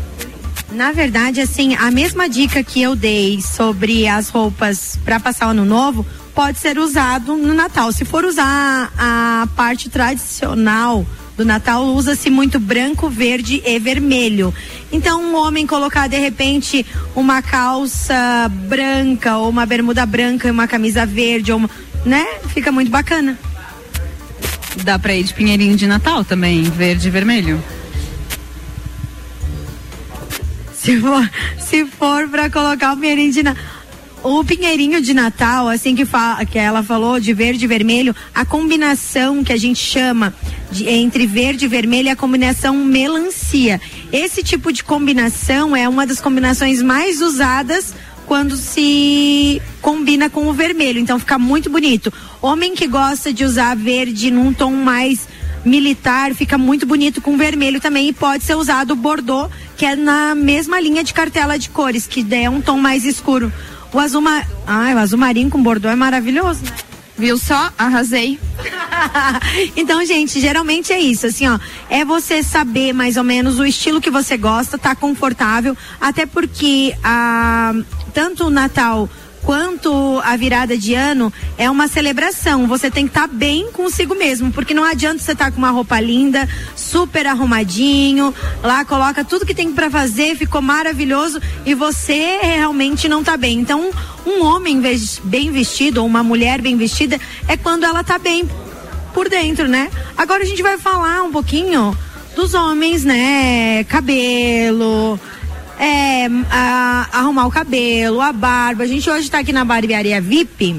Na verdade, assim, a mesma dica que eu dei sobre as roupas para passar o ano novo pode ser usado no Natal. Se for usar a parte tradicional do Natal, usa-se muito branco, verde e vermelho. Então, um homem colocar de repente uma calça branca ou uma bermuda branca e uma camisa verde, ou uma, né? Fica muito bacana. Dá pra ir de pinheirinho de Natal também, verde e vermelho. Se for, se for para colocar o pinheirinho de Natal. O pinheirinho de Natal, assim que, fa que ela falou, de verde e vermelho, a combinação que a gente chama de, entre verde e vermelho é a combinação melancia. Esse tipo de combinação é uma das combinações mais usadas quando se combina com o vermelho. Então fica muito bonito. Homem que gosta de usar verde num tom mais militar, fica muito bonito com vermelho também e pode ser usado o bordô, que é na mesma linha de cartela de cores, que é um tom mais escuro. O azul, ma... Ai, o azul marinho com bordô é maravilhoso, né? Viu só? Arrasei. então, gente, geralmente é isso, assim, ó, é você saber mais ou menos o estilo que você gosta, tá confortável, até porque a tanto o Natal quanto a virada de ano é uma celebração. Você tem que estar bem consigo mesmo, porque não adianta você estar com uma roupa linda, super arrumadinho, lá coloca tudo que tem para fazer, ficou maravilhoso e você realmente não tá bem. Então, um homem bem vestido ou uma mulher bem vestida é quando ela tá bem por dentro, né? Agora a gente vai falar um pouquinho dos homens, né? Cabelo, é, a- arrumar o cabelo, a barba. A gente hoje tá aqui na barbearia VIP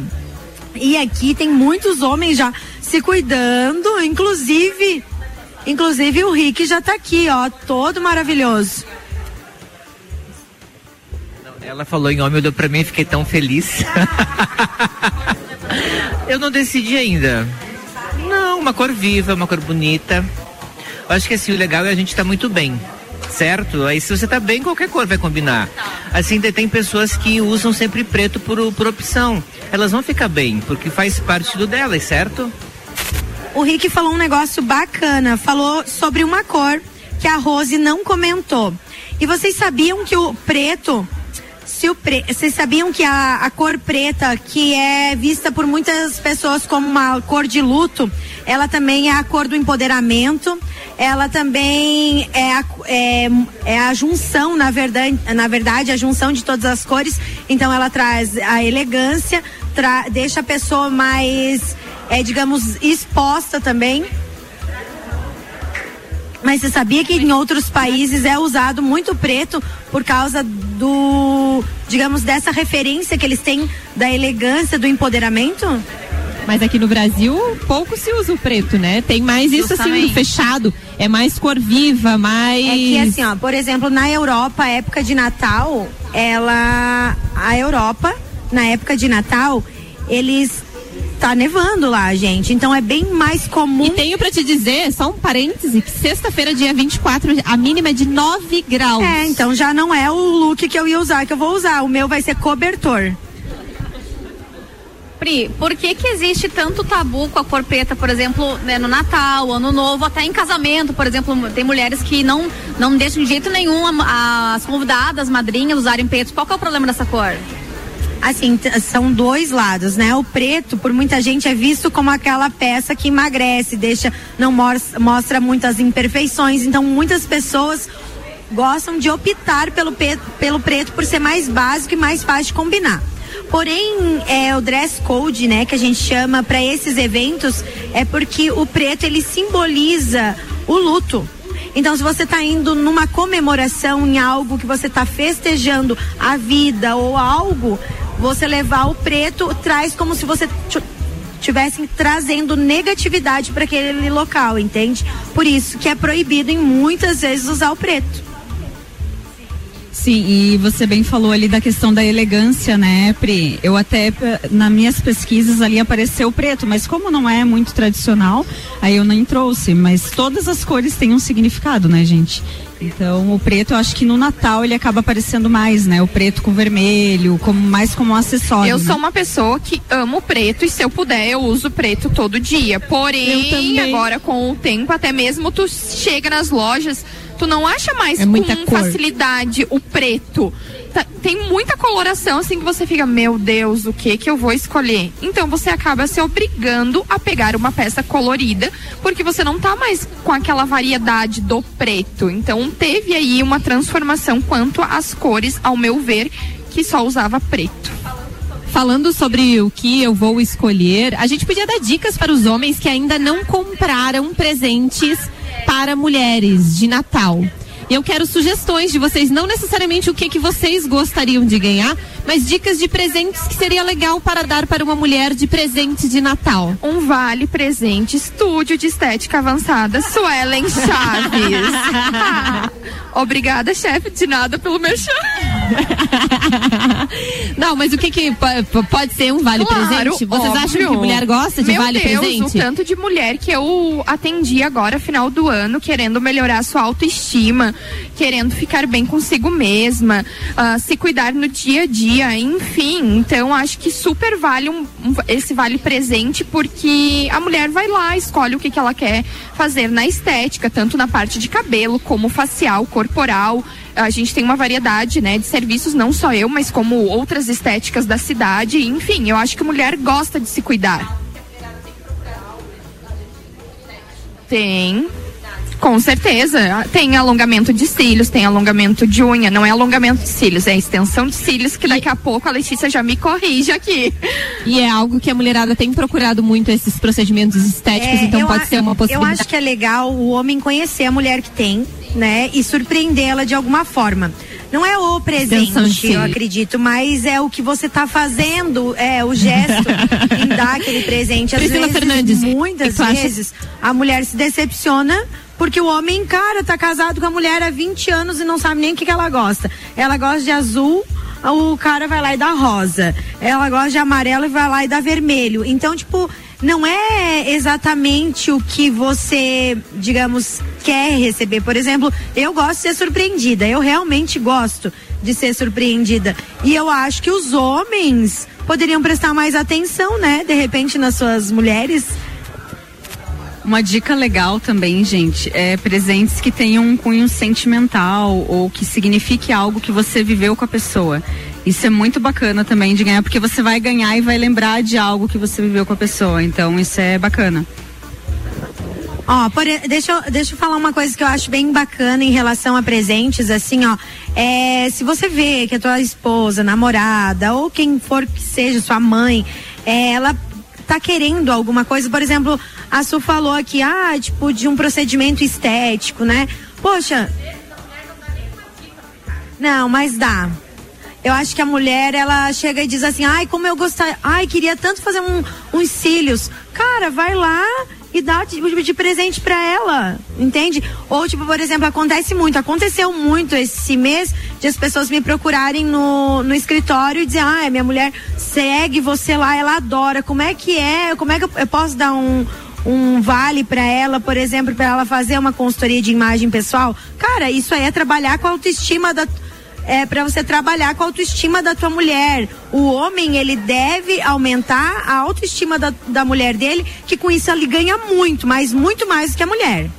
e aqui tem muitos homens já se cuidando, inclusive, inclusive o Rick já tá aqui, ó, todo maravilhoso. Ela falou em homem, olhou pra mim e fiquei tão feliz. Eu não decidi ainda. Não, uma cor viva, uma cor bonita. Eu acho que assim, o legal é a gente estar muito bem. Certo? Aí se você tá bem, qualquer cor vai combinar. Assim, tem- pessoas que usam sempre preto por, por opção. Elas vão ficar bem, porque faz parte do delas, certo? O Rick falou um negócio bacana, falou sobre uma cor que a Rose não comentou. E vocês sabiam que o preto, vocês sabiam que a, a cor preta, que é vista por muitas pessoas como uma cor de luto, ela também é a cor do empoderamento, ela também é a, é, é a junção, na verdade, na verdade, a junção de todas as cores. Então ela traz a elegância, tra- deixa a pessoa mais, é, digamos, exposta também. Mas você sabia que em outros países é usado muito preto por causa do, digamos, dessa referência que eles têm da elegância, do empoderamento? Mas aqui no Brasil, pouco se usa o preto, né? Tem mais isso assim, Justamente. no fechado. É mais cor viva, mais. É que assim, ó, por exemplo, na Europa, época de Natal, ela. A Europa, na época de Natal, eles. Tá nevando lá, gente. Então é bem mais comum. E tenho pra te dizer, só um parêntese, que sexta-feira, dia 24, a mínima é de 9 graus. É, então já não é o look que eu ia usar, que eu vou usar. O meu vai ser cobertor. Pri, por que que existe tanto tabu com a cor preta, por exemplo, né, no Natal, Ano Novo, até em casamento, por exemplo, tem mulheres que não não deixam de jeito nenhum a- as convidadas, madrinhas usarem preto. Qual que é o problema dessa cor? Assim, são dois lados, né? O preto, por muita gente, é visto como aquela peça que emagrece, deixa, não mos- mostra muitas imperfeições. Então, muitas pessoas gostam de optar pelo, pe- pelo preto por ser mais básico e mais fácil de combinar. Porém, é, o dress code, né, que a gente chama para esses eventos, é porque o preto ele simboliza o luto. Então, se você está indo numa comemoração em algo que você está festejando a vida ou algo, você levar o preto traz como se você tivessem trazendo negatividade para aquele local, entende? Por isso que é proibido em muitas vezes usar o preto. Sim, e você bem falou ali da questão da elegância, né, Pri? Eu até, nas minhas pesquisas ali apareceu o preto, mas como não é muito tradicional, aí eu nem trouxe. Mas todas as cores têm um significado, né, gente? Então, o preto, eu acho que no Natal ele acaba aparecendo mais, né? O preto com vermelho, como, mais como um acessório. Eu né? sou uma pessoa que amo preto e se eu puder eu uso preto todo dia. Porém, agora com o tempo, até mesmo tu chega nas lojas, tu não acha mais É com cor. facilidade o preto. Tá- tem muita coloração assim que você fica, meu Deus, o que que eu vou escolher? Então você acaba se obrigando a pegar uma peça colorida, porque você não tá mais com aquela variedade do preto. Então teve aí uma transformação quanto às cores, ao meu ver, que só usava preto. Falando sobre o que eu vou escolher, a gente podia dar dicas para os homens que ainda não compraram presentes para mulheres de Natal. Eu quero sugestões de vocês, não necessariamente o que, que vocês gostariam de ganhar, mas dicas de presentes que seria legal para dar para uma mulher de presente de Natal. Um vale presente estúdio de estética avançada Suelen Chaves. Obrigada, chefe, de nada pelo merchan. Não, mas o que que po- po- pode ser um vale Claro, presente? Vocês acham óbvio. que mulher gosta de Meu vale Deus, presente? o tanto de mulher que eu atendi agora, final do ano, querendo melhorar sua autoestima, querendo ficar bem consigo mesma, ah, se cuidar no dia a dia, enfim. Então, acho que super vale um- um- esse vale presente, porque a mulher vai lá, escolhe o que, que ela quer fazer na estética, tanto na parte de cabelo, como facial, corporal. A gente tem uma variedade, né, de serviços, não só eu, mas como outras estéticas da cidade. Enfim, eu acho que a mulher gosta de se cuidar. Tem. Com certeza. Tem alongamento de cílios, tem alongamento de unha. Não é alongamento de cílios, é extensão de cílios, que daqui a pouco a Letícia já me corrige aqui. E é algo que a mulherada tem procurado muito esses procedimentos estéticos, É, então eu pode a- ser uma Eu possibilidade. acho que é legal o homem conhecer a mulher que tem, né? E surpreendê-la de alguma forma. Não é o presente, eu acredito, mas é o que você tá fazendo, é o gesto em dar aquele presente. Às Priscila vezes, Fernandes, muitas tu acha? vezes, a mulher se decepciona porque o homem, cara, tá casado com a mulher há 20 anos e não sabe nem o que, que ela gosta. Ela gosta de azul, o cara vai lá e dá rosa. Ela gosta de amarelo e vai lá e dá vermelho. Então, tipo, não é exatamente o que você, digamos, quer receber. Por exemplo, eu gosto de ser surpreendida. Eu realmente gosto de ser surpreendida. E eu acho que os homens poderiam prestar mais atenção, né? De repente, nas suas mulheres. Uma dica legal também, gente, é presentes que tenham um cunho sentimental ou que signifique algo que você viveu com a pessoa. Isso é muito bacana também de ganhar, porque você vai ganhar e vai lembrar de algo que você viveu com a pessoa. Então, isso é bacana. Ó, por deixa, eu, deixa eu falar uma coisa que eu acho bem bacana em relação a presentes, assim, ó. É, se você vê que a tua esposa, namorada, ou quem for que seja, sua mãe, é, ela tá querendo alguma coisa, por exemplo, a Su falou aqui, ah, tipo, de um procedimento estético, né? Poxa. Não, mas dá. Eu acho que a mulher, ela chega e diz assim, ai, como eu gostaria, ai, queria tanto fazer um, uns cílios. Cara, vai lá e dá de, de presente pra ela, entende? Ou, tipo, por exemplo, acontece muito, aconteceu muito esse mês de as pessoas me procurarem no, no escritório e dizer, ah, minha mulher segue você lá, ela adora, como é que é, como é que eu, eu posso dar um, um vale pra ela, por exemplo, pra ela fazer uma consultoria de imagem pessoal? Cara, isso aí é trabalhar com a autoestima da é para você trabalhar com a autoestima da tua mulher. O homem, ele deve aumentar a autoestima da, da mulher dele, que com isso ele ganha muito, mas muito mais do que a mulher.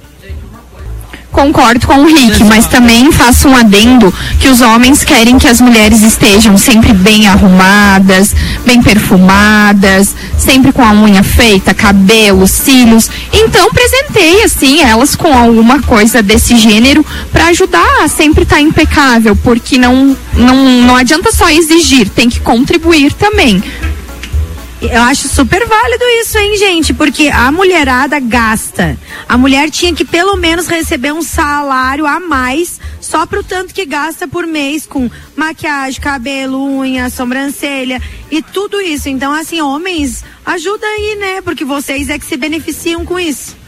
Concordo com o Rick, mas também faço um adendo que os homens querem que as mulheres estejam sempre bem arrumadas, bem perfumadas, sempre com a unha feita, cabelo, cílios. Então presenteie assim elas com alguma coisa desse gênero para ajudar a sempre estar impecável, porque não, não não adianta só exigir, tem que contribuir também. Eu acho super válido isso, hein, gente? Porque a mulherada gasta. A mulher tinha que pelo menos receber um salário a mais só pro tanto que gasta por mês com maquiagem, cabelo, unha, sobrancelha e tudo isso. Então, assim, homens, ajuda aí, né? Porque vocês é que se beneficiam com isso.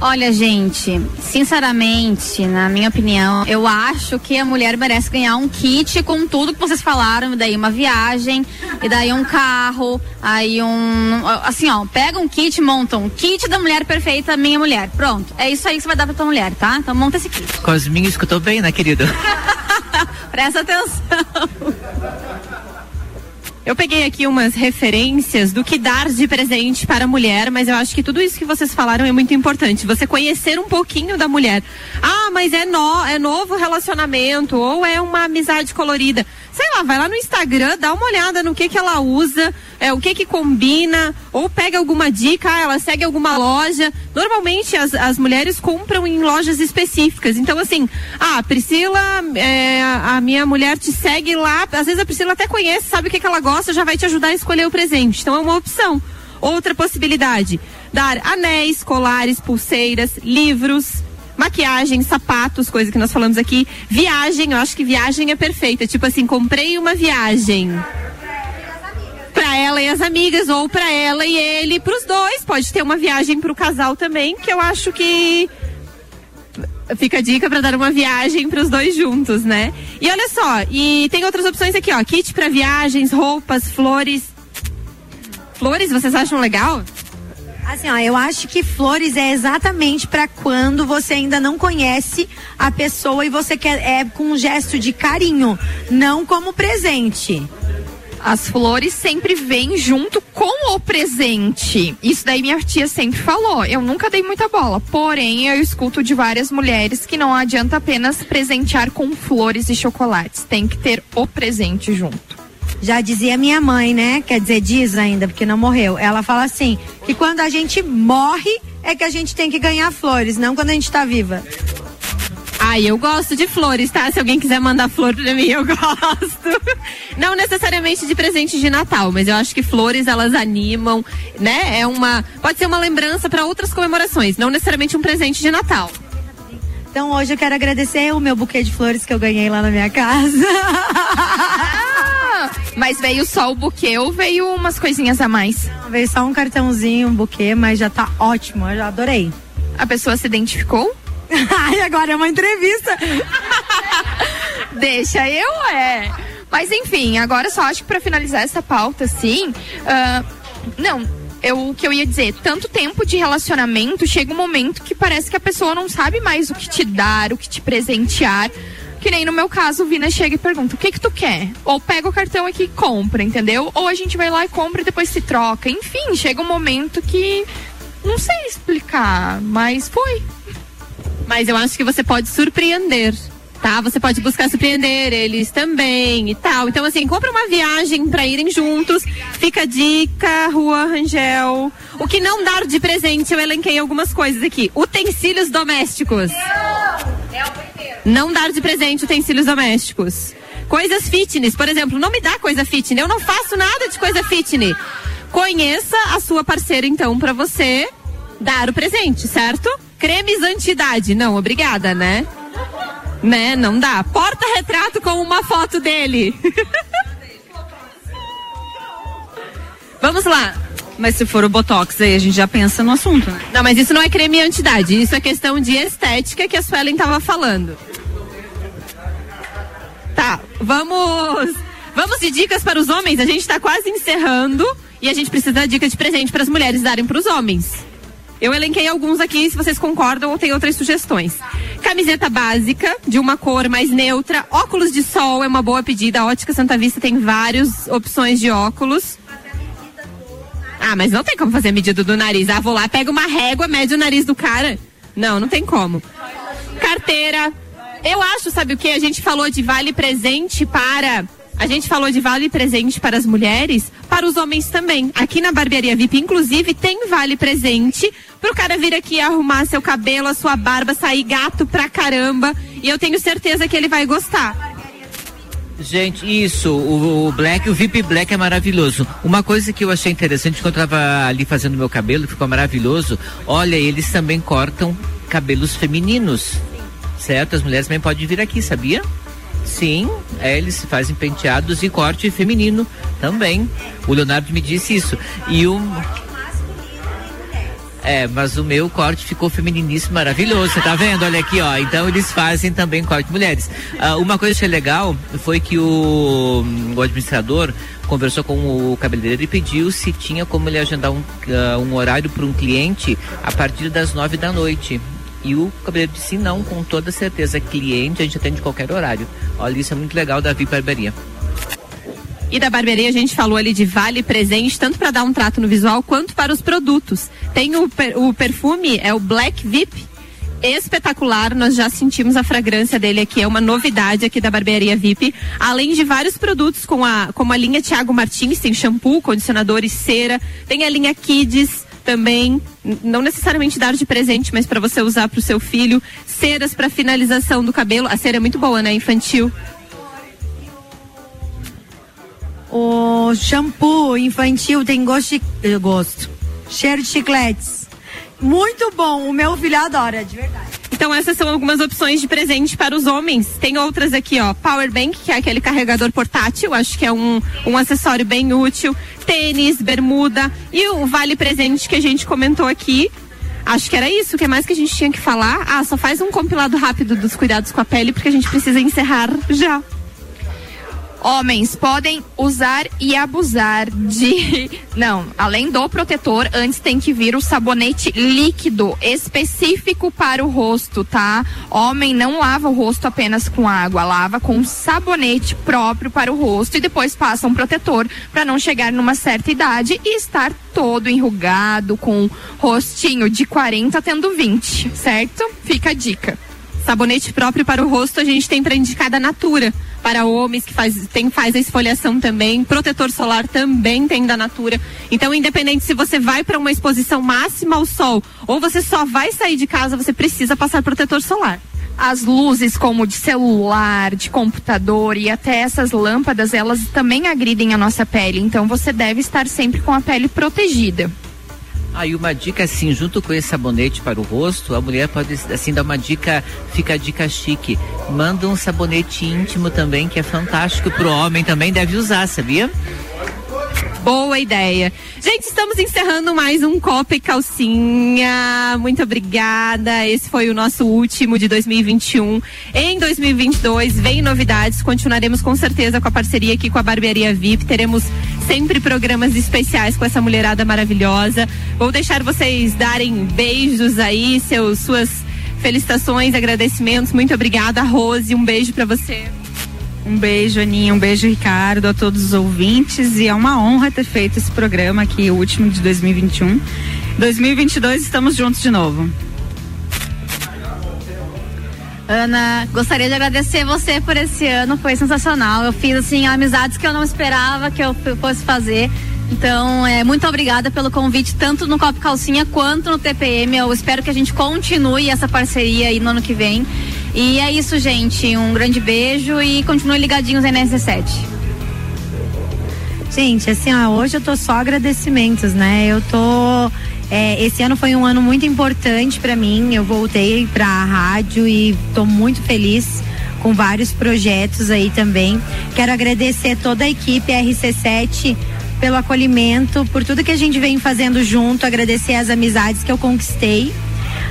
Olha, gente, sinceramente, na minha opinião, eu acho que a mulher merece ganhar um kit com tudo que vocês falaram, daí uma viagem, e daí um carro, aí um. Assim, ó, pega um kit, monta um kit da mulher perfeita, minha mulher. Pronto. É isso aí que você vai dar pra tua mulher, tá? Então monta esse kit. Cosminho escutou bem, né, querido? Presta atenção. Eu peguei aqui umas referências do que dar de presente para a mulher, mas eu acho que tudo isso que vocês falaram é muito importante. Você conhecer um pouquinho da mulher. Ah, mas é, no, é novo relacionamento, ou é uma amizade colorida. Sei lá, vai lá no Instagram, dá uma olhada no que que ela usa, é, o que que combina, ou pega alguma dica, ah, ela segue alguma loja. Normalmente as, as mulheres compram em lojas específicas. Então, assim, ah, Priscila, é, a minha mulher te segue lá, às vezes a Priscila até conhece, sabe o que, que ela gosta, já vai te ajudar a escolher o presente. Então é uma opção. Outra possibilidade, dar anéis, colares, pulseiras, livros, maquiagem, sapatos, coisa que nós falamos aqui. Viagem, eu acho que viagem é perfeita. Tipo assim, comprei uma viagem para ela e as amigas ou para ela e ele, para os dois. Pode ter uma viagem para o casal também, que eu acho que fica a dica para dar uma viagem para os dois juntos, né? E olha só, e tem outras opções aqui, ó, kit para viagens, roupas, flores. Flores, vocês acham legal? Assim, ó, eu acho que flores é exatamente para quando você ainda não conhece a pessoa e você quer é com um gesto de carinho, não como presente. As flores sempre vêm junto com o presente. Isso daí minha tia sempre falou. Eu nunca dei muita bola. Porém, eu escuto de várias mulheres que não adianta apenas presentear com flores e chocolates. Tem que ter o presente junto. Já dizia minha mãe, né? Quer dizer, diz ainda, porque não morreu. Ela fala assim: que quando a gente morre é que a gente tem que ganhar flores, não quando a gente tá viva. Ai, eu gosto de flores, tá? Se alguém quiser mandar flor pra mim, eu gosto. Não necessariamente de presente de Natal, mas eu acho que flores elas animam, né? É uma, pode ser uma lembrança para outras comemorações, não necessariamente um presente de Natal. Então hoje eu quero agradecer o meu buquê de flores que eu ganhei lá na minha casa. Ah, mas veio só o buquê ou veio umas coisinhas a mais? Veio só um cartãozinho, um buquê, mas já tá ótimo, eu já adorei. A pessoa se identificou? Ai, agora é uma entrevista. Deixa eu, é. Mas enfim, agora só acho que pra finalizar essa pauta, assim. ah, não, eu, o que eu ia dizer, tanto tempo de relacionamento, chega um momento que parece que a pessoa não sabe mais o que te dar, o que te presentear. Que nem no meu caso, o Vina chega e pergunta: o que que tu quer? Ou pega o cartão aqui e compra, entendeu? Ou a gente vai lá e compra e depois se troca. Enfim, chega um momento que não sei explicar, mas foi. Mas eu acho que você pode surpreender. Tá, você pode buscar surpreender eles também e tal. Então, assim, compra uma viagem para irem juntos. Fica a dica, Rua Rangel. O que não dar de presente, eu elenquei algumas coisas aqui. Utensílios domésticos. Não dar de presente utensílios domésticos. Coisas fitness, por exemplo, não me dá coisa fitness. Eu não faço nada de coisa fitness. Conheça a sua parceira, então, para você dar o presente, certo? Cremes anti-idade. Não, obrigada, né? Né? Não dá. Porta-retrato com uma foto dele. Vamos lá. Mas se for o Botox aí, a gente já pensa no assunto, né? Não, mas isso não é creme anti-idade. Isso é questão de estética que a Suelen tava falando. Tá, vamos. Vamos de dicas para os homens. A gente tá quase encerrando e a gente precisa dar dica de presente para as mulheres darem para os homens. Eu elenquei alguns aqui, se vocês concordam ou tem outras sugestões. Camiseta básica, de uma cor mais neutra. Óculos de sol é uma boa pedida. A Ótica Santa Vista tem várias opções de óculos. Ah, mas não tem como fazer a medida do nariz. Ah, vou lá, pega uma régua, mede o nariz do cara. Não, não tem como. Carteira. Eu acho, sabe o que? A gente falou de vale presente para a gente falou de vale presente para as mulheres, para os homens também. Aqui na Barbearia VIP, inclusive, tem vale presente para o cara vir aqui arrumar seu cabelo, a sua barba, sair gato pra caramba. E eu tenho certeza que ele vai gostar. Gente, isso, o, o Black, o VIP Black é maravilhoso. Uma coisa que eu achei interessante quando eu tava ali fazendo meu cabelo, ficou maravilhoso. Olha, eles também cortam cabelos femininos. Certo? As mulheres também podem vir aqui, sabia? Sim, é, eles fazem penteados e corte feminino também. O Leonardo me disse isso. E o. É, mas o meu corte ficou femininíssimo, maravilhoso, você tá vendo? Olha aqui, ó. Então eles fazem também corte de mulheres. Ah, uma coisa que achei legal foi que o, o administrador conversou com o cabeleireiro e pediu se tinha como ele agendar um, ah, um horário para um cliente a partir das nove da noite. E o cabeleireiro disse não, com toda certeza. Cliente a gente atende qualquer horário. Olha, isso é muito legal da VIP Barbearia. E da barbearia a gente falou ali de vale presente, tanto para dar um trato no visual quanto para os produtos. Tem o, per, o perfume, é o Black VIP. Espetacular, nós já sentimos a fragrância dele aqui, é uma novidade aqui da Barbearia VIP. Além de vários produtos com a, como a linha Thiago Martins, tem shampoo, condicionador e cera. Tem a linha Kids, também, não necessariamente dar de presente, mas para você usar para o seu filho, ceras para finalização do cabelo. A cera é muito boa, né? Infantil. O shampoo infantil tem gosto, de, eu gosto. Cheiro de chicletes. Muito bom, o meu filho adora, de verdade. Então essas são algumas opções de presente para os homens. Tem outras aqui, ó. Power Bank, que é aquele carregador portátil, acho que é um, um acessório bem útil. Tênis, bermuda e o vale presente que a gente comentou aqui. Acho que era isso. O que mais que a gente tinha que falar? Ah, só faz um compilado rápido dos cuidados com a pele, porque a gente precisa encerrar já. Homens podem usar e abusar de. Não, além do protetor, antes tem que vir o sabonete líquido específico para o rosto, tá? Homem não lava o rosto apenas com água, lava com sabonete próprio para o rosto e depois passa um protetor para não chegar numa certa idade e estar todo enrugado, com rostinho de 40 tendo 20, certo? Fica a dica. Sabonete próprio para o rosto a gente tem para indicar da Natura. Para homens que faz, tem, faz a esfoliação também, protetor solar também tem da Natura. Então, independente se você vai para uma exposição máxima ao sol ou você só vai sair de casa, você precisa passar protetor solar. As luzes como de celular, de computador e até essas lâmpadas, elas também agridem a nossa pele. Então você deve estar sempre com a pele protegida. Aí uma dica assim, junto com esse sabonete para o rosto, a mulher pode assim dar uma dica, fica a dica chique. Manda um sabonete íntimo também, que é fantástico pro homem também deve usar, sabia? Boa ideia. Gente, estamos encerrando mais um Copa e Calcinha. Muito obrigada. Esse foi o nosso último de 2021. Em 2022 vem novidades. Continuaremos com certeza com a parceria aqui com a Barbearia VIP. Teremos sempre programas especiais com essa mulherada maravilhosa. Vou deixar vocês darem beijos aí, seus suas felicitações, agradecimentos. Muito obrigada, Rose. Um beijo para você. Um beijo, Aninha, um beijo, Ricardo, a todos os ouvintes. E é uma honra ter feito esse programa aqui, o último de 2021. 2022 estamos juntos de novo. Ana, gostaria de agradecer você por esse ano, foi sensacional. Eu fiz assim amizades que eu não esperava que eu fosse fazer. Então, é, muito obrigada pelo convite, tanto no Copo Calcinha quanto no TPM. Eu espero que a gente continue essa parceria aí no ano que vem. E é isso, gente. Um grande beijo e continuem ligadinhos aí na RC7. Gente, assim, ó, hoje eu tô só agradecimentos, né? Eu tô. é, esse ano foi um ano muito importante para mim. Eu voltei para a rádio e tô muito feliz com vários projetos aí também. Quero agradecer toda a equipe RC7 pelo acolhimento, por tudo que a gente vem fazendo junto, agradecer as amizades que eu conquistei,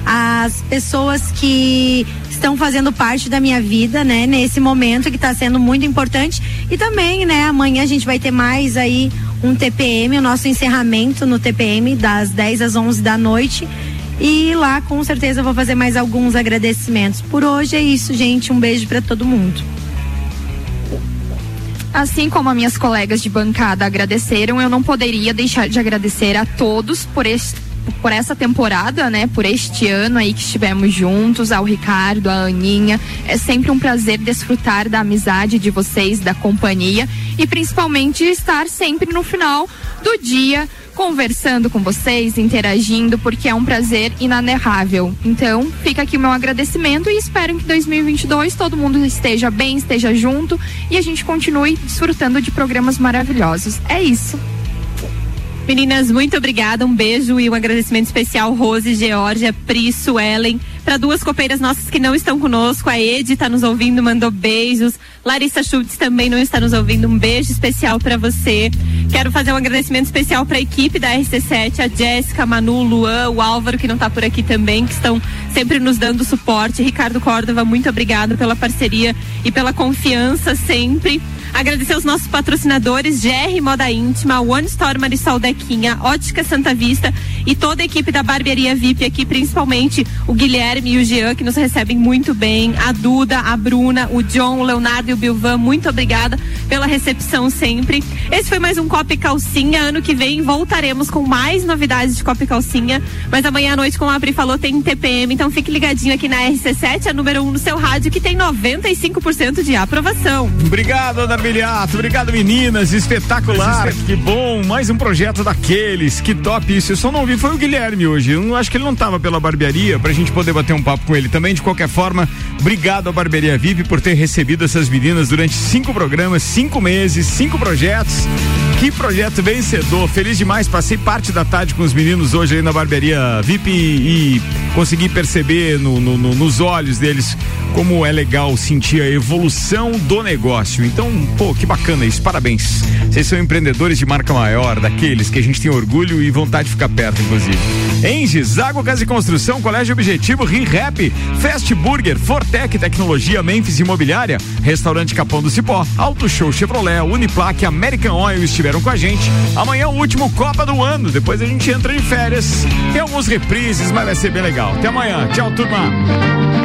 as pessoas que estão fazendo parte da minha vida, né, nesse momento que está sendo muito importante e também, né, amanhã a gente vai ter mais aí um TPM, o nosso encerramento no TPM das 10 às 11 da noite. E lá com certeza eu vou fazer mais alguns agradecimentos. Por hoje é isso, gente. Um beijo para todo mundo. Assim como as minhas colegas de bancada agradeceram, eu não poderia deixar de agradecer a todos por este por essa temporada, né? Por este ano aí que estivemos juntos, ao Ricardo, à Aninha. É sempre um prazer desfrutar da amizade de vocês, da companhia e principalmente estar sempre no final do dia conversando com vocês, interagindo, porque é um prazer inanerrável. Então, fica aqui o meu agradecimento e espero que em 2022 todo mundo esteja bem, esteja junto e a gente continue desfrutando de programas maravilhosos. É isso. Meninas, muito obrigada. Um beijo e um agradecimento especial, Rose, Georgia, Pri, Suelen. Para duas copeiras nossas que não estão conosco, a Ed está nos ouvindo, mandou beijos. Larissa Schultz também não está nos ouvindo. Um beijo especial para você. Quero fazer um agradecimento especial para a equipe da RC7, a Jéssica, Manu, Luan, o Álvaro, que não está por aqui também, que estão sempre nos dando suporte. Ricardo Córdova, muito obrigado pela parceria e pela confiança sempre. Agradecer aos nossos patrocinadores, GR Moda Íntima, One Store Marisol Dequinha, Ótica Santa Vista e toda a equipe da Barbearia VIP aqui, principalmente o Guilherme e o Jean, que nos recebem muito bem, a Duda, a Bruna, o John, o Leonardo e o Bilvan, muito obrigada pela recepção sempre. Esse foi mais um Copa e Calcinha. Ano que vem voltaremos com mais novidades de Copa e Calcinha, mas amanhã à noite, como a Pri falou, tem TPM, então fique ligadinho aqui na RC7, a número 1 um no seu rádio, que tem 95% de aprovação. Obrigado, Ana Biliato. Obrigado, meninas. Espetacular. Que bom. Mais um projeto daqueles. Que top isso. Eu só não vi foi o Guilherme hoje. Eu não, acho que ele não estava pela barbearia pra gente poder bater um papo com ele também. De qualquer forma, obrigado à Barbearia VIP por ter recebido essas meninas durante cinco programas, cinco meses, cinco projetos. Que projeto vencedor. Feliz demais. Passei parte da tarde com os meninos hoje aí na Barbearia VIP e, e consegui perceber no- no- no- nos olhos deles como é legal sentir a evolução do negócio. Então, pô, que bacana isso. Parabéns. Vocês são empreendedores de marca maior, daqueles que a gente tem orgulho e vontade de ficar perto, inclusive. Enges, Água Casa e Construção, Colégio Objetivo, ReHap, Fast Burger, Fortec Tecnologia, Memphis Imobiliária, Restaurante Capão do Cipó, Auto Show Chevrolet, Uniplaque, American Oil estiveram com a gente. Amanhã é o último Copa do ano, depois a gente entra em férias. Tem alguns reprises, mas vai ser bem legal. Até amanhã. Tchau, turma.